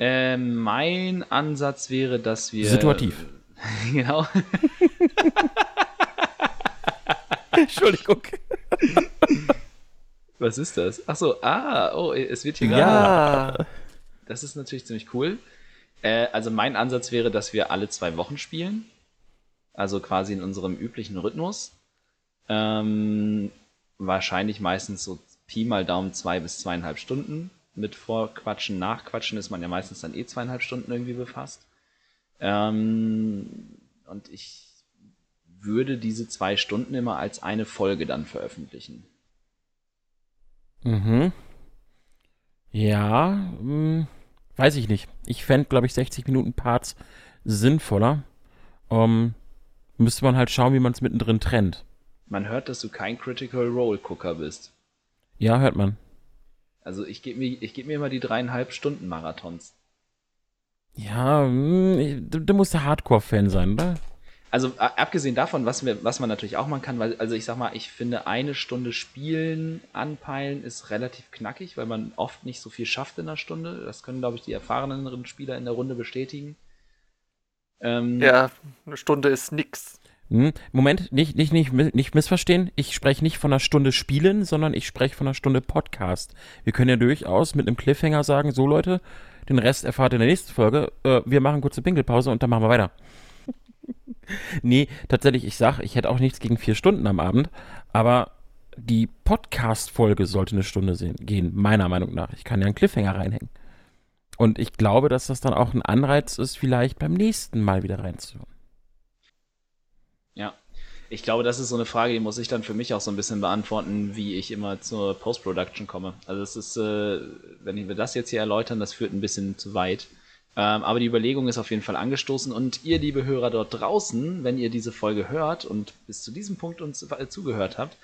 Speaker 1: Äh, mein Ansatz wäre, dass wir.
Speaker 2: Situativ.
Speaker 1: genau.
Speaker 2: Entschuldigung.
Speaker 1: Was ist das? Achso, ah, oh, es wird hier
Speaker 3: gerade.
Speaker 1: Ja. Das ist natürlich ziemlich cool. Äh, also mein Ansatz wäre, dass wir alle zwei Wochen spielen. Also quasi in unserem üblichen Rhythmus. Ähm, wahrscheinlich meistens so Pi mal Daumen zwei bis zweieinhalb Stunden mit Vorquatschen, Nachquatschen ist man ja meistens dann eh zweieinhalb Stunden irgendwie befasst. Ähm, und ich würde diese zwei Stunden immer als eine Folge dann veröffentlichen.
Speaker 2: Mhm. Ja, mh, hm, weiß ich nicht. Ich fände, glaube ich, 60 Minuten Parts sinnvoller. Ähm, müsste man halt schauen, wie man es mittendrin trennt.
Speaker 1: Man hört, dass du kein Critical Role Gucker bist.
Speaker 2: Ja, hört man.
Speaker 1: Also ich gebe mir, geb mir immer die dreieinhalb Stunden Marathons.
Speaker 2: Ja, hm, du, du musst der Hardcore-Fan sein, oder?
Speaker 1: Also abgesehen davon, was, wir, was man natürlich auch machen kann, weil, also ich sag mal, ich finde eine Stunde Spielen, Anpeilen ist relativ knackig, weil man oft nicht so viel schafft in einer Stunde. Das können, glaube ich, die erfahreneren Spieler in der Runde bestätigen.
Speaker 3: Ähm, ja, eine Stunde ist nix.
Speaker 2: Hm, Moment, nicht, nicht, nicht, nicht missverstehen. Ich spreche nicht von einer Stunde Spielen, sondern ich spreche von einer Stunde Podcast. Wir können ja durchaus mit einem Cliffhanger sagen, so Leute, den Rest erfahrt ihr in der nächsten Folge. Äh, wir machen kurze Pinkelpause und dann machen wir weiter. nee, tatsächlich, ich sag, ich hätte auch nichts gegen vier Stunden am Abend, aber die Podcast-Folge sollte eine Stunde gehen, meiner Meinung nach. Ich kann ja einen Cliffhanger reinhängen. Und ich glaube, dass das dann auch ein Anreiz ist, vielleicht beim nächsten Mal wieder reinzuhören.
Speaker 1: Ich glaube, das ist so eine Frage, die muss ich dann für mich auch so ein bisschen beantworten, wie ich immer zur Post-Production komme. Also es ist, äh, wenn wir das jetzt hier erläutern, das führt ein bisschen zu weit. Ähm, aber die Überlegung ist auf jeden Fall angestoßen und ihr, liebe Hörer dort draußen, wenn ihr diese Folge hört und bis zu diesem Punkt uns äh, zugehört habt,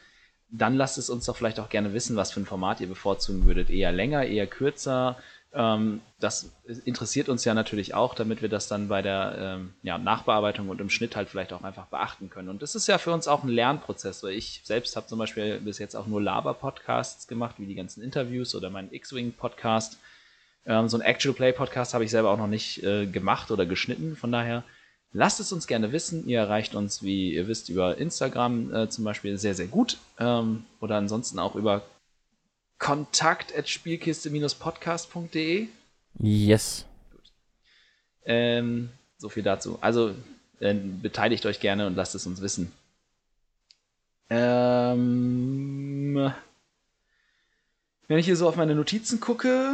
Speaker 1: dann lasst es uns doch vielleicht auch gerne wissen, was für ein Format ihr bevorzugen würdet. Eher länger, eher kürzer, das interessiert uns ja natürlich auch, damit wir das dann bei der ähm, ja, Nachbearbeitung und im Schnitt halt vielleicht auch einfach beachten können. Und das ist ja für uns auch ein Lernprozess, weil ich selbst habe zum Beispiel bis jetzt auch nur Laber-Podcasts gemacht, wie die ganzen Interviews oder meinen X-Wing-Podcast. Ähm, so ein Actual Play-Podcast habe ich selber auch noch nicht äh, gemacht oder geschnitten. Von daher lasst es uns gerne wissen. Ihr erreicht uns, wie ihr wisst, über Instagram äh, zum Beispiel sehr, sehr gut. Ähm, oder ansonsten auch über kontakt at spielkiste-podcast.de.
Speaker 2: Yes. Gut.
Speaker 1: Ähm, so viel dazu. Also äh, beteiligt euch gerne und lasst es uns wissen. Ähm, wenn ich hier so auf meine Notizen gucke,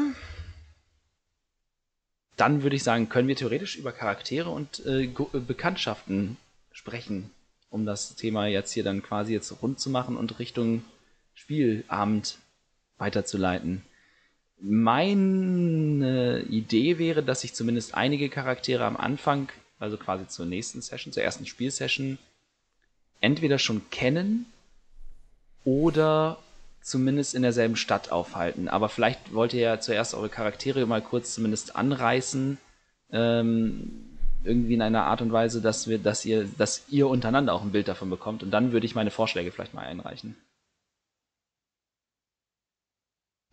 Speaker 1: dann würde ich sagen, können wir theoretisch über Charaktere und äh, Bekanntschaften sprechen, um das Thema jetzt hier dann quasi jetzt rund zu machen und Richtung Spielabend weiterzuleiten. Meine Idee wäre, dass ich zumindest einige Charaktere am Anfang, also quasi zur nächsten Session, zur ersten Spielsession, entweder schon kennen oder zumindest in derselben Stadt aufhalten. Aber vielleicht wollt ihr ja zuerst eure Charaktere mal kurz zumindest anreißen. Ähm, irgendwie in einer Art und Weise, dass wir, dass ihr, dass ihr untereinander auch ein Bild davon bekommt. Und dann würde ich meine Vorschläge vielleicht mal einreichen.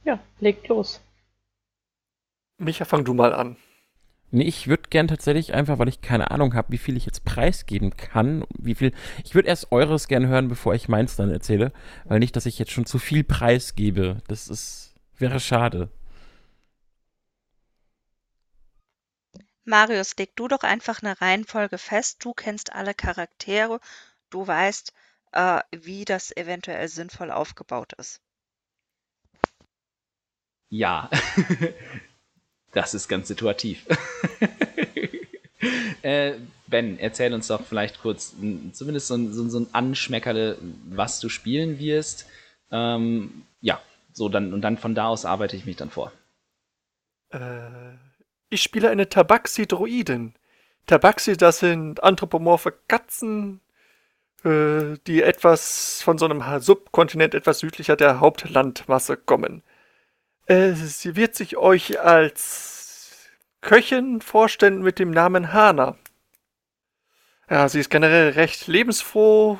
Speaker 4: Ja, legt los.
Speaker 3: Micha, fang du mal an.
Speaker 2: Nee, ich würde gern tatsächlich einfach, weil ich keine Ahnung habe, wie viel ich jetzt preisgeben kann, wie viel. Ich würde erst eures gern hören, bevor ich meins dann erzähle, weil nicht, dass ich jetzt schon zu viel preisgebe. Das ist wäre schade.
Speaker 5: Marius, leg du doch einfach eine Reihenfolge fest. Du kennst alle Charaktere. Du weißt, äh, wie das eventuell sinnvoll aufgebaut ist.
Speaker 1: Ja, das ist ganz situativ. äh, ben, erzähl uns doch vielleicht kurz zumindest so ein, so, so ein Anschmeckerle, was du spielen wirst. Ähm, ja, so dann und dann von da aus arbeite ich mich dann vor.
Speaker 3: Äh, ich spiele eine Tabaxi-Droidin. Tabaxi, das sind anthropomorphe Katzen, äh, die etwas von so einem Subkontinent etwas südlicher der Hauptlandmasse kommen. Sie wird sich euch als Köchin vorstellen mit dem Namen Hana. Ja, sie ist generell recht lebensfroh,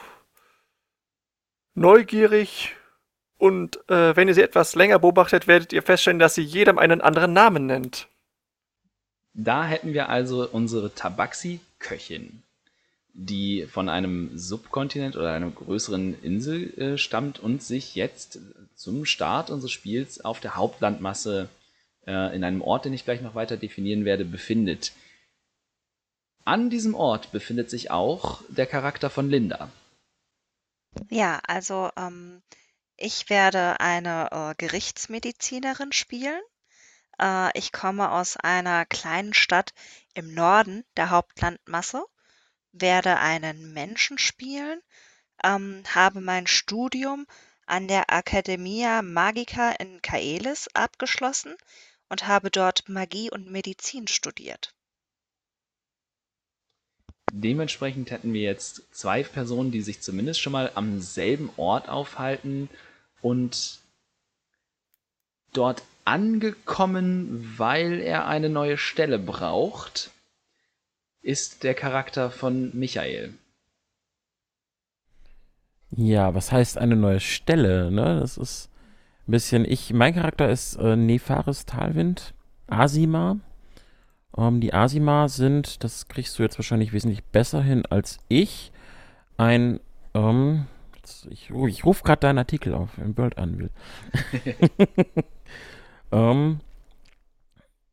Speaker 3: neugierig und äh, wenn ihr sie etwas länger beobachtet, werdet ihr feststellen, dass sie jedem einen anderen Namen nennt.
Speaker 1: Da hätten wir also unsere Tabaxi-Köchin, die von einem Subkontinent oder einer größeren Insel äh, stammt und sich jetzt zum Start unseres Spiels auf der Hauptlandmasse äh, in einem Ort, den ich gleich noch weiter definieren werde, befindet. An diesem Ort befindet sich auch der Charakter von Linda.
Speaker 5: Ja, also ähm, ich werde eine äh, Gerichtsmedizinerin spielen äh, ich komme aus einer kleinen Stadt im Norden der Hauptlandmasse, werde einen Menschen spielen, ähm, habe mein Studium an der Academia Magica in Kaelis abgeschlossen und habe dort Magie und Medizin studiert.
Speaker 1: Dementsprechend hätten wir jetzt zwei Personen, die sich zumindest schon mal am selben Ort aufhalten und dort angekommen, weil er eine neue Stelle braucht, ist der Charakter von Michael.
Speaker 2: Ja, was heißt eine neue Stelle? Ne? Das ist ein bisschen. Ich, mein Charakter ist äh, Nefaris Talwind, Asima. Ähm, die Asima sind, das kriegst du jetzt wahrscheinlich wesentlich besser hin als ich, ein. Ähm, ich, oh, ich rufe gerade deinen Artikel auf, im World an will.
Speaker 1: Ähm, äh,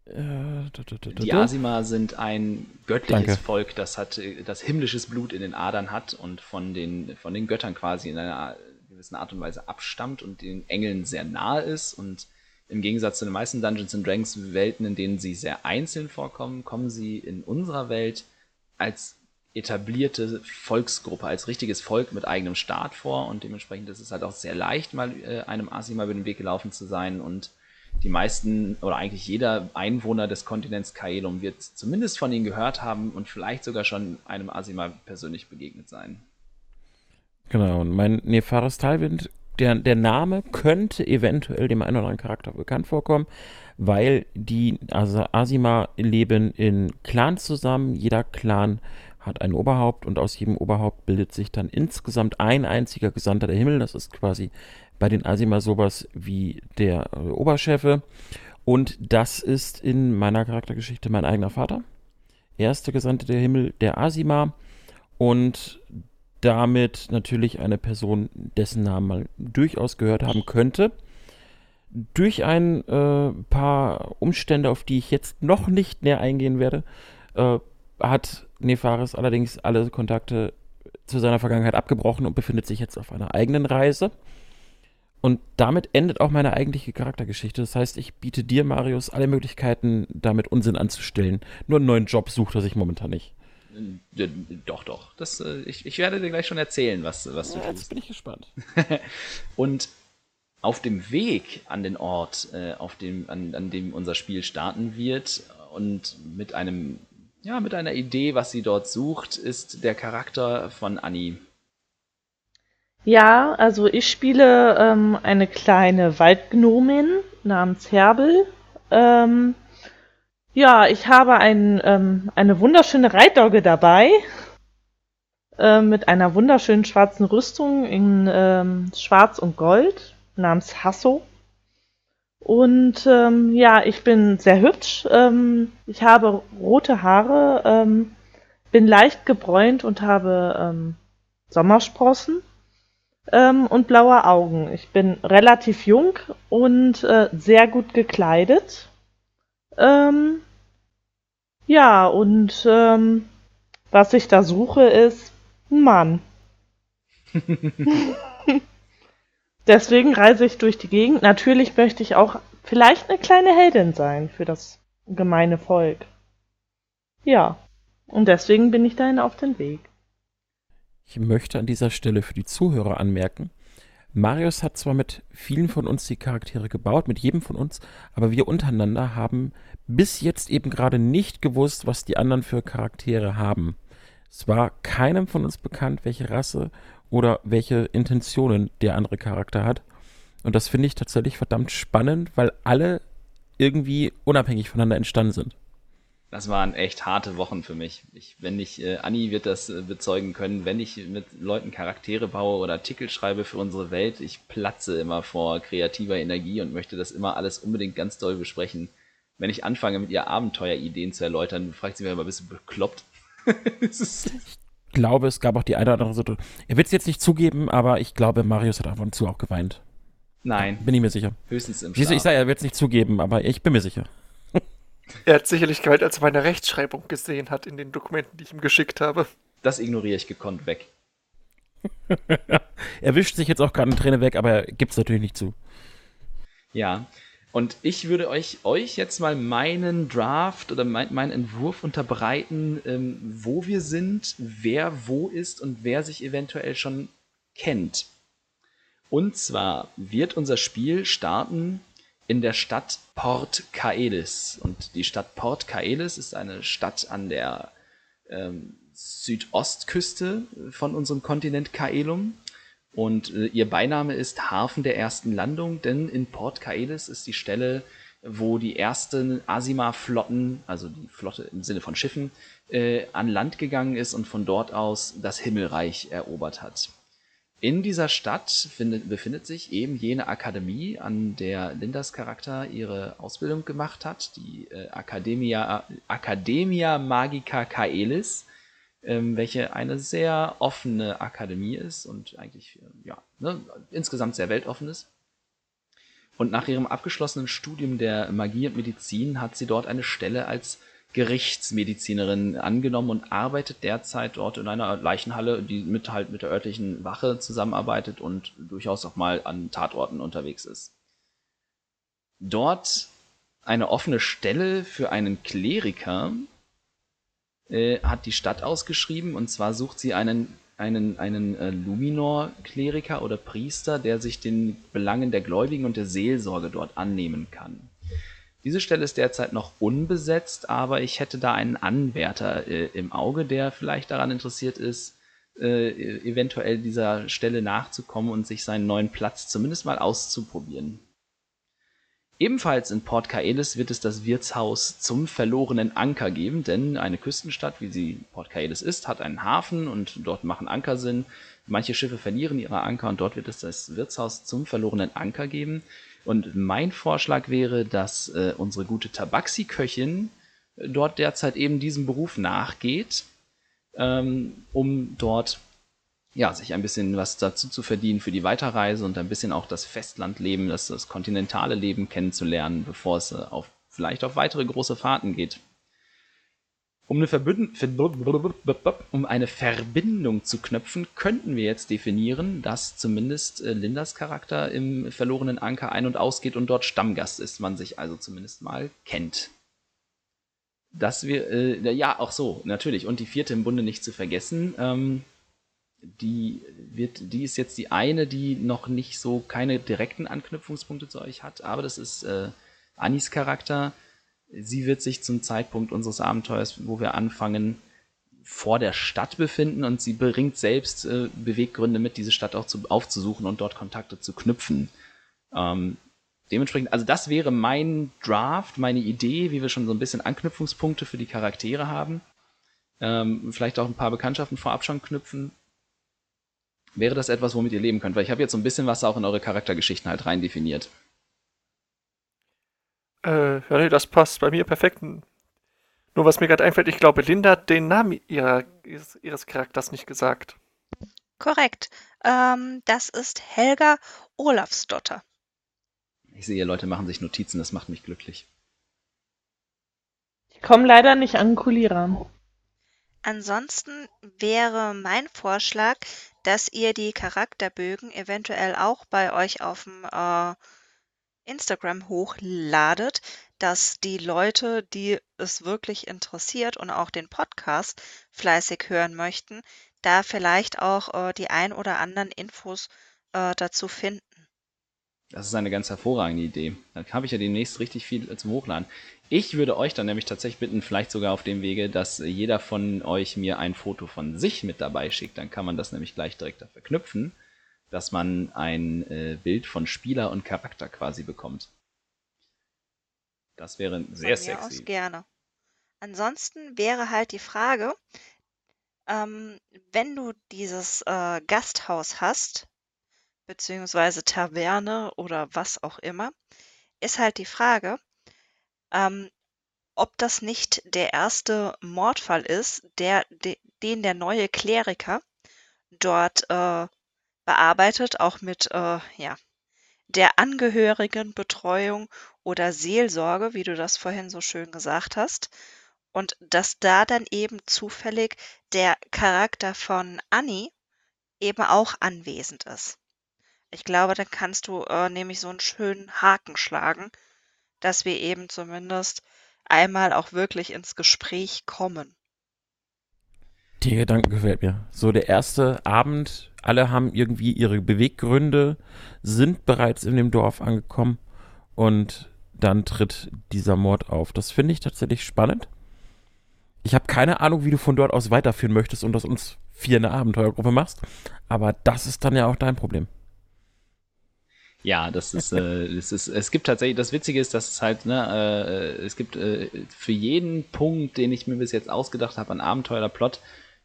Speaker 1: die Asima sind ein göttliches Danke. Volk, das hat äh, das himmlisches Blut in den Adern hat und von den, von den Göttern quasi in einer gewissen Art und Weise abstammt und den Engeln sehr nahe ist. Und im Gegensatz zu den meisten Dungeons and Dragons Welten, in denen sie sehr einzeln vorkommen, kommen sie in unserer Welt als etablierte Volksgruppe, als richtiges Volk mit eigenem Staat vor. Und dementsprechend ist es halt auch sehr leicht, mal äh, einem Asima über den Weg gelaufen zu sein und die meisten oder eigentlich jeder Einwohner des Kontinents Kaelum wird zumindest von ihnen gehört haben und vielleicht sogar schon einem Asima persönlich begegnet sein.
Speaker 2: Genau, und mein Nefaris Talwind, der, der Name könnte eventuell dem einen oder anderen Charakter bekannt vorkommen, weil die also Asima leben in Clans zusammen. Jeder Clan hat ein Oberhaupt und aus jedem Oberhaupt bildet sich dann insgesamt ein einziger Gesandter der Himmel. Das ist quasi bei den Asima sowas wie der äh, Oberchefe. Und das ist in meiner Charaktergeschichte mein eigener Vater. Erste Gesandte der Himmel, der Asima. Und damit natürlich eine Person, dessen Namen man durchaus gehört haben könnte. Durch ein äh, paar Umstände, auf die ich jetzt noch nicht näher eingehen werde, äh, hat Nefaris allerdings alle Kontakte zu seiner Vergangenheit abgebrochen und befindet sich jetzt auf einer eigenen Reise. Und damit endet auch meine eigentliche Charaktergeschichte. Das heißt, ich biete dir, Marius, alle Möglichkeiten, damit Unsinn anzustellen. Nur einen neuen Job sucht er sich momentan nicht.
Speaker 1: Doch, doch. Das, äh, ich, ich werde dir gleich schon erzählen, was, was du ja,
Speaker 2: tust. Jetzt bin ich gespannt.
Speaker 1: Und auf dem Weg an den Ort, äh, auf dem, an, an dem unser Spiel starten wird und mit einem, ja, mit einer Idee, was sie dort sucht, ist der Charakter von Annie
Speaker 4: Ja, also ich spiele ähm, eine kleine Waldgnomin namens Herbel. Ähm, ja, ich habe ein, ähm, eine wunderschöne Reitdogge dabei. Äh, mit einer wunderschönen schwarzen Rüstung in ähm, Schwarz und Gold namens Hasso. Und ähm, ja, ich bin sehr hübsch. Ähm, ich habe rote Haare, ähm, bin leicht gebräunt und habe ähm, Sommersprossen ähm, und blaue Augen. Ich bin relativ jung und äh, sehr gut gekleidet. Ähm, ja, und ähm, was ich da suche ist ein Mann. Deswegen reise ich durch die Gegend. Natürlich möchte ich auch vielleicht eine kleine Heldin sein für das gemeine Volk. Ja, und deswegen bin ich dahin auf den Weg.
Speaker 2: Ich möchte an dieser Stelle für die Zuhörer anmerken, Marius hat zwar mit vielen von uns die Charaktere gebaut, mit jedem von uns, aber wir untereinander haben bis jetzt eben gerade nicht gewusst, was die anderen für Charaktere haben. Es war keinem von uns bekannt, welche Rasse oder welche Intentionen der andere Charakter hat. Und das finde ich tatsächlich verdammt spannend, weil alle irgendwie unabhängig voneinander entstanden sind.
Speaker 1: Das waren echt harte Wochen für mich. Ich, wenn ich, äh, Anni wird das äh, bezeugen können, wenn ich mit Leuten Charaktere baue oder Artikel schreibe für unsere Welt, ich platze immer vor kreativer Energie und möchte das immer alles unbedingt ganz doll besprechen. Wenn ich anfange, mit ihr Abenteuerideen zu erläutern, fragt sie mich immer, bist du bekloppt?
Speaker 2: ich glaube, es gab auch die eine oder andere Situation. Er wird es jetzt nicht zugeben, aber ich glaube, Marius hat ab und zu auch geweint.
Speaker 1: Nein.
Speaker 2: Bin ich mir sicher.
Speaker 1: Höchstens im
Speaker 2: Schlaf. Ich sage, er wird es nicht zugeben, aber ich bin mir sicher.
Speaker 3: Er hat sicherlich gemeint, als er meine Rechtschreibung gesehen hat in den Dokumenten, die ich ihm geschickt habe.
Speaker 1: Das ignoriere ich gekonnt weg.
Speaker 2: er wischt sich jetzt auch gerade eine Träne weg, aber er gibt es natürlich nicht zu.
Speaker 1: Ja, und ich würde euch, euch jetzt mal meinen Draft oder mein, meinen Entwurf unterbreiten, ähm, wo wir sind, wer wo ist und wer sich eventuell schon kennt. Und zwar wird unser Spiel starten in der Stadt Port Kaelis. Und die Stadt Port Kaelis ist eine Stadt an der ähm, Südostküste von unserem Kontinent Kaelum. Und äh, ihr Beiname ist Hafen der ersten Landung, denn in Port Kaelis ist die Stelle, wo die ersten Asima-Flotten, also die Flotte im Sinne von Schiffen, äh, an Land gegangen ist und von dort aus das Himmelreich erobert hat. In dieser Stadt findet, befindet sich eben jene Akademie, an der Lindas Charakter ihre Ausbildung gemacht hat, die äh, Academia, Academia Magica Caelis, ähm, welche eine sehr offene Akademie ist und eigentlich ja, ne, insgesamt sehr weltoffen ist. Und nach ihrem abgeschlossenen Studium der Magie und Medizin hat sie dort eine Stelle als Gerichtsmedizinerin angenommen und arbeitet derzeit dort in einer Leichenhalle, die mit halt mit der örtlichen Wache zusammenarbeitet und durchaus auch mal an Tatorten unterwegs ist. Dort eine offene Stelle für einen Kleriker äh, hat die Stadt ausgeschrieben und zwar sucht sie einen einen, einen äh, Luminor-Kleriker oder Priester, der sich den Belangen der Gläubigen und der Seelsorge dort annehmen kann. Diese Stelle ist derzeit noch unbesetzt, aber ich hätte da einen Anwärter äh, im Auge, der vielleicht daran interessiert ist, äh, eventuell dieser Stelle nachzukommen und sich seinen neuen Platz zumindest mal auszuprobieren. Ebenfalls in Port Kaelis wird es das Wirtshaus zum verlorenen Anker geben, denn eine Küstenstadt, wie sie Port Kaelis ist, hat einen Hafen und dort machen Anker Sinn. Manche Schiffe verlieren ihre Anker und dort wird es das Wirtshaus zum verlorenen Anker geben. Und mein Vorschlag wäre, dass äh, unsere gute Tabaxi-Köchin äh, dort derzeit eben diesem Beruf nachgeht, ähm, um dort ja, sich ein bisschen was dazu zu verdienen für die Weiterreise und ein bisschen auch das Festlandleben, das, das kontinentale Leben kennenzulernen, bevor es äh, auf, vielleicht auf weitere große Fahrten geht. Um eine, um eine, Verbindung zu knöpfen, könnten wir jetzt definieren, dass zumindest äh, Lindas Charakter im verlorenen Anker ein- und ausgeht und dort Stammgast ist, man sich also zumindest mal kennt. Dass wir, äh, ja, auch so, natürlich, und die vierte im Bunde nicht zu vergessen, ähm, die wird, die ist jetzt die eine, die noch nicht so keine direkten Anknüpfungspunkte zu euch hat, aber das ist äh, Anis Charakter, Sie wird sich zum Zeitpunkt unseres Abenteuers, wo wir anfangen, vor der Stadt befinden und sie bringt selbst äh, Beweggründe mit, diese Stadt auch zu, aufzusuchen und dort Kontakte zu knüpfen. Ähm, dementsprechend, also das wäre mein Draft, meine Idee, wie wir schon so ein bisschen Anknüpfungspunkte für die Charaktere haben. Ähm, vielleicht auch ein paar Bekanntschaften vorab schon knüpfen. Wäre das etwas, womit ihr leben könnt? Weil ich habe jetzt so ein bisschen was auch in eure Charaktergeschichten halt rein definiert.
Speaker 3: Äh, ja, nee, das passt bei mir perfekt. Nur was mir gerade einfällt, ich glaube, Linda hat den Namen ihrer, ihres, ihres Charakters nicht gesagt.
Speaker 5: Korrekt. Ähm, das ist Helga Olafsdotter.
Speaker 1: Ich sehe, Leute machen sich Notizen, das macht mich glücklich.
Speaker 4: Ich komme leider nicht an Kulira.
Speaker 5: Ansonsten wäre mein Vorschlag, dass ihr die Charakterbögen eventuell auch bei euch auf dem äh, Instagram hochladet, dass die Leute, die es wirklich interessiert und auch den Podcast fleißig hören möchten, da vielleicht auch äh, die ein oder anderen Infos äh, dazu finden.
Speaker 1: Das ist eine ganz hervorragende Idee. Dann habe ich ja demnächst richtig viel zum Hochladen. Ich würde euch dann nämlich tatsächlich bitten, vielleicht sogar auf dem Wege, dass jeder von euch mir ein Foto von sich mit dabei schickt. Dann kann man das nämlich gleich direkt da verknüpfen, dass man ein äh, Bild von Spieler und Charakter quasi bekommt. Das wäre sehr
Speaker 5: Von mir
Speaker 1: sexy.
Speaker 5: aus gerne. Ansonsten wäre halt die Frage, ähm, wenn du dieses äh, Gasthaus hast, beziehungsweise Taverne oder was auch immer, ist halt die Frage, ähm, ob das nicht der erste Mordfall ist, der, de, den der neue Kleriker dort äh, bearbeitet, auch mit äh, ja, der Angehörigenbetreuung oder Seelsorge, wie du das vorhin so schön gesagt hast. Und dass da dann eben zufällig der Charakter von Annie eben auch anwesend ist. Ich glaube, dann kannst du äh, nämlich so einen schönen Haken schlagen, dass wir eben zumindest einmal auch wirklich ins Gespräch kommen.
Speaker 2: Der Gedanke gefällt mir. So der erste Abend, alle haben irgendwie ihre Beweggründe, sind bereits in dem Dorf angekommen und dann tritt dieser Mord auf. Das finde ich tatsächlich spannend. Ich habe keine Ahnung, wie du von dort aus weiterführen möchtest und aus uns vier eine Abenteuergruppe machst, aber das ist dann ja auch dein Problem.
Speaker 1: Ja, das ist, äh, das ist, es gibt tatsächlich, das Witzige ist, dass es halt, ne, äh, es gibt äh, für jeden Punkt, den ich mir bis jetzt ausgedacht habe an Abenteuer Plot,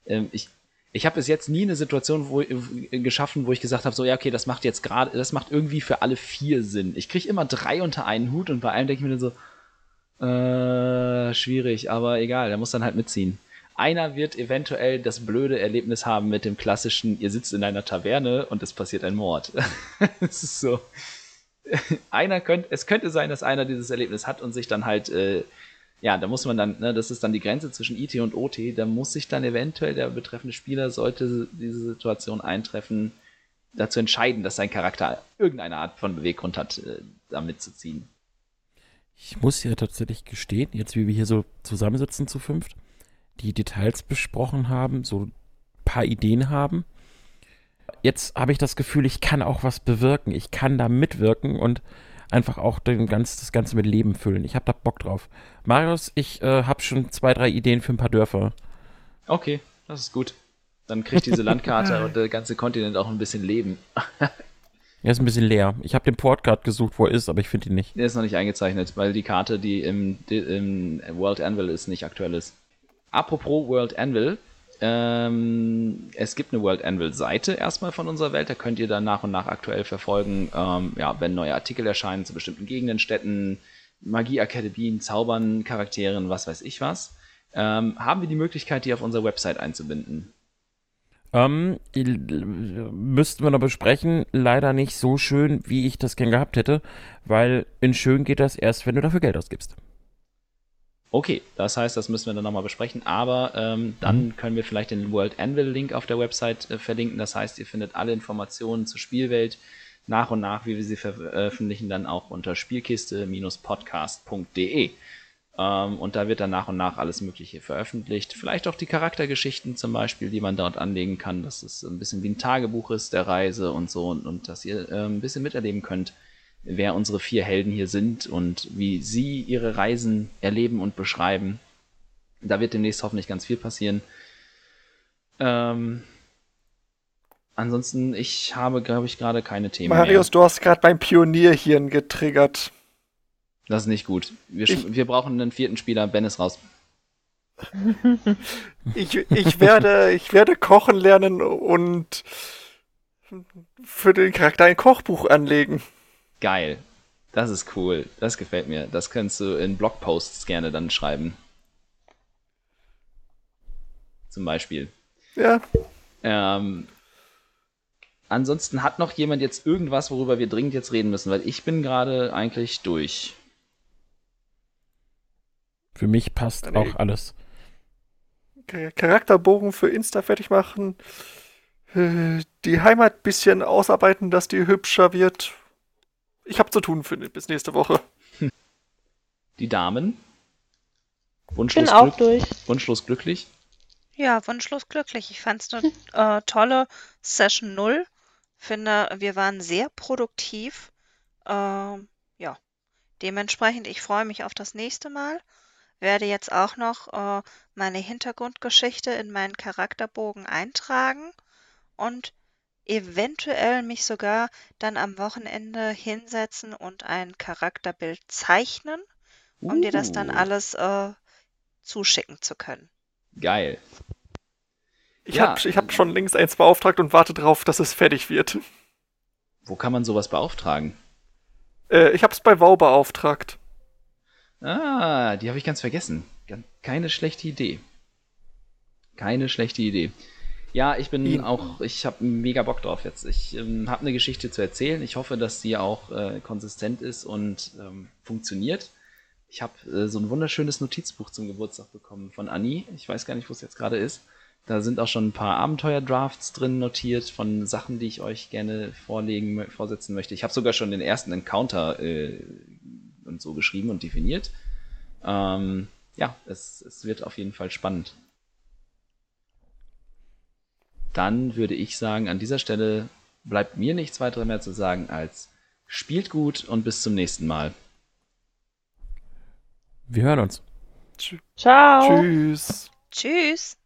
Speaker 1: äh, ich, ich habe bis jetzt nie eine Situation wo, äh, geschaffen, wo ich gesagt habe, so ja, okay, das macht jetzt gerade, das macht irgendwie für alle vier Sinn. Ich kriege immer drei unter einen Hut und bei einem denke ich mir dann so, äh, schwierig, aber egal, der muss dann halt mitziehen. Einer wird eventuell das blöde Erlebnis haben mit dem klassischen, ihr sitzt in einer Taverne und es passiert ein Mord. Es ist so. Einer könnte, es könnte sein, dass einer dieses Erlebnis hat und sich dann halt, äh, ja, da muss man dann, ne, das ist dann die Grenze zwischen IT und OT, da muss sich dann eventuell der betreffende Spieler, sollte diese Situation eintreffen, dazu entscheiden, dass sein Charakter irgendeine Art von Beweggrund hat, äh, da mitzuziehen.
Speaker 2: Ich muss ja tatsächlich gestehen, jetzt wie wir hier so zusammensitzen zu fünft, die Details besprochen haben, so ein paar Ideen haben. Jetzt habe ich das Gefühl, ich kann auch was bewirken. Ich kann da mitwirken und einfach auch den ganz, das Ganze mit Leben füllen. Ich habe da Bock drauf. Marius, ich äh, habe schon zwei, drei Ideen für ein paar Dörfer.
Speaker 1: Okay, das ist gut. Dann kriegt diese Landkarte und der ganze Kontinent auch ein bisschen Leben.
Speaker 2: Er ist ein bisschen leer. Ich habe den Port gerade gesucht, wo er ist, aber ich finde ihn nicht.
Speaker 1: Der ist noch nicht eingezeichnet, weil die Karte, die im, die im World Anvil ist, nicht aktuell ist. Apropos World Anvil, ähm, es gibt eine World Anvil-Seite erstmal von unserer Welt, da könnt ihr dann nach und nach aktuell verfolgen, ähm, ja, wenn neue Artikel erscheinen zu bestimmten Gegenden, Städten, Magieakademien, Zaubern, Charakteren, was weiß ich was. Ähm, haben wir die Möglichkeit, die auf unserer Website einzubinden?
Speaker 2: Ähm, müssten wir noch besprechen. Leider nicht so schön, wie ich das gern gehabt hätte, weil in schön geht das erst, wenn du dafür Geld ausgibst.
Speaker 1: Okay, das heißt, das müssen wir dann nochmal besprechen, aber ähm, dann
Speaker 2: Mhm.
Speaker 1: können wir vielleicht den World Anvil Link auf der Website äh, verlinken. Das heißt, ihr findet alle Informationen zur Spielwelt nach und nach, wie wir sie veröffentlichen, dann auch unter spielkiste-podcast.de. Ähm, und da wird dann nach und nach alles Mögliche veröffentlicht. Vielleicht auch die Charaktergeschichten zum Beispiel, die man dort anlegen kann, dass es ein bisschen wie ein Tagebuch ist der Reise und so und, und dass ihr äh, ein bisschen miterleben könnt, wer unsere vier Helden hier sind und wie sie ihre Reisen erleben und beschreiben. Da wird demnächst hoffentlich ganz viel passieren. Ähm, ansonsten, ich habe, glaube ich, gerade keine Themen
Speaker 3: Marius,
Speaker 1: mehr.
Speaker 3: du hast gerade beim Pionierhirn getriggert.
Speaker 1: Das ist nicht gut. Wir,
Speaker 3: Ich-
Speaker 1: wir brauchen einen vierten Spieler. Ben ist raus.
Speaker 3: Ich, ich, werde, ich werde kochen lernen und für den Charakter ein Kochbuch anlegen.
Speaker 1: Geil. Das ist cool. Das gefällt mir. Das kannst du in Blogposts gerne dann schreiben. Zum Beispiel.
Speaker 3: Ja,
Speaker 1: Ähm, ansonsten hat noch jemand jetzt irgendwas, worüber wir dringend jetzt reden müssen, weil ich bin gerade eigentlich durch.
Speaker 2: Für mich passt
Speaker 3: Nee.
Speaker 2: auch alles.
Speaker 3: Charakterbogen für Insta fertig machen. Äh, Die Heimat bisschen ausarbeiten, dass die hübscher wird. Ich habe zu tun für bis nächste Woche.
Speaker 1: Die Damen.
Speaker 4: Ich
Speaker 1: Wunschlos,
Speaker 4: bin auch durch.
Speaker 1: wunschlos glücklich.
Speaker 5: Ja, wunschlos glücklich. Ich fand es eine äh, tolle Session 0. Finde, wir waren sehr produktiv. Ähm, ja, dementsprechend, ich freue mich auf das nächste Mal. Werde jetzt auch noch äh, meine Hintergrundgeschichte in meinen Charakterbogen eintragen und eventuell mich sogar dann am Wochenende hinsetzen und ein Charakterbild zeichnen, um dir das dann
Speaker 1: Uh,
Speaker 5: alles äh, zuschicken zu können.
Speaker 1: Geil.
Speaker 3: Ich
Speaker 1: Ja.
Speaker 3: habe ich hab schon längst eins beauftragt und warte drauf, dass es fertig wird.
Speaker 1: Wo kann man sowas beauftragen?
Speaker 3: Äh, ich habe es bei WoW beauftragt.
Speaker 1: Ah, die habe ich ganz vergessen. Gan- Keine schlechte Idee. Keine schlechte Idee. Ja, ich bin
Speaker 3: Ihn-
Speaker 1: auch, ich habe mega Bock drauf jetzt. Ich ähm, habe eine Geschichte zu erzählen. Ich hoffe, dass sie auch äh, konsistent ist und ähm, funktioniert. Ich habe äh, so ein wunderschönes Notizbuch zum Geburtstag bekommen von Anni. Ich weiß gar nicht, wo es jetzt gerade ist. Da sind auch schon ein paar Abenteuer-Drafts drin notiert von Sachen, die ich euch gerne vorlegen, vorsetzen möchte. Ich habe sogar schon den ersten Encounter äh, und so geschrieben und definiert. Ähm, ja, es, es wird auf jeden Fall spannend. Dann würde ich sagen, an dieser Stelle bleibt mir nichts weiter mehr zu sagen als spielt gut und bis zum nächsten Mal.
Speaker 2: Wir hören uns.
Speaker 3: Tsch-
Speaker 4: Ciao.
Speaker 3: Tschüss.
Speaker 5: Tschüss!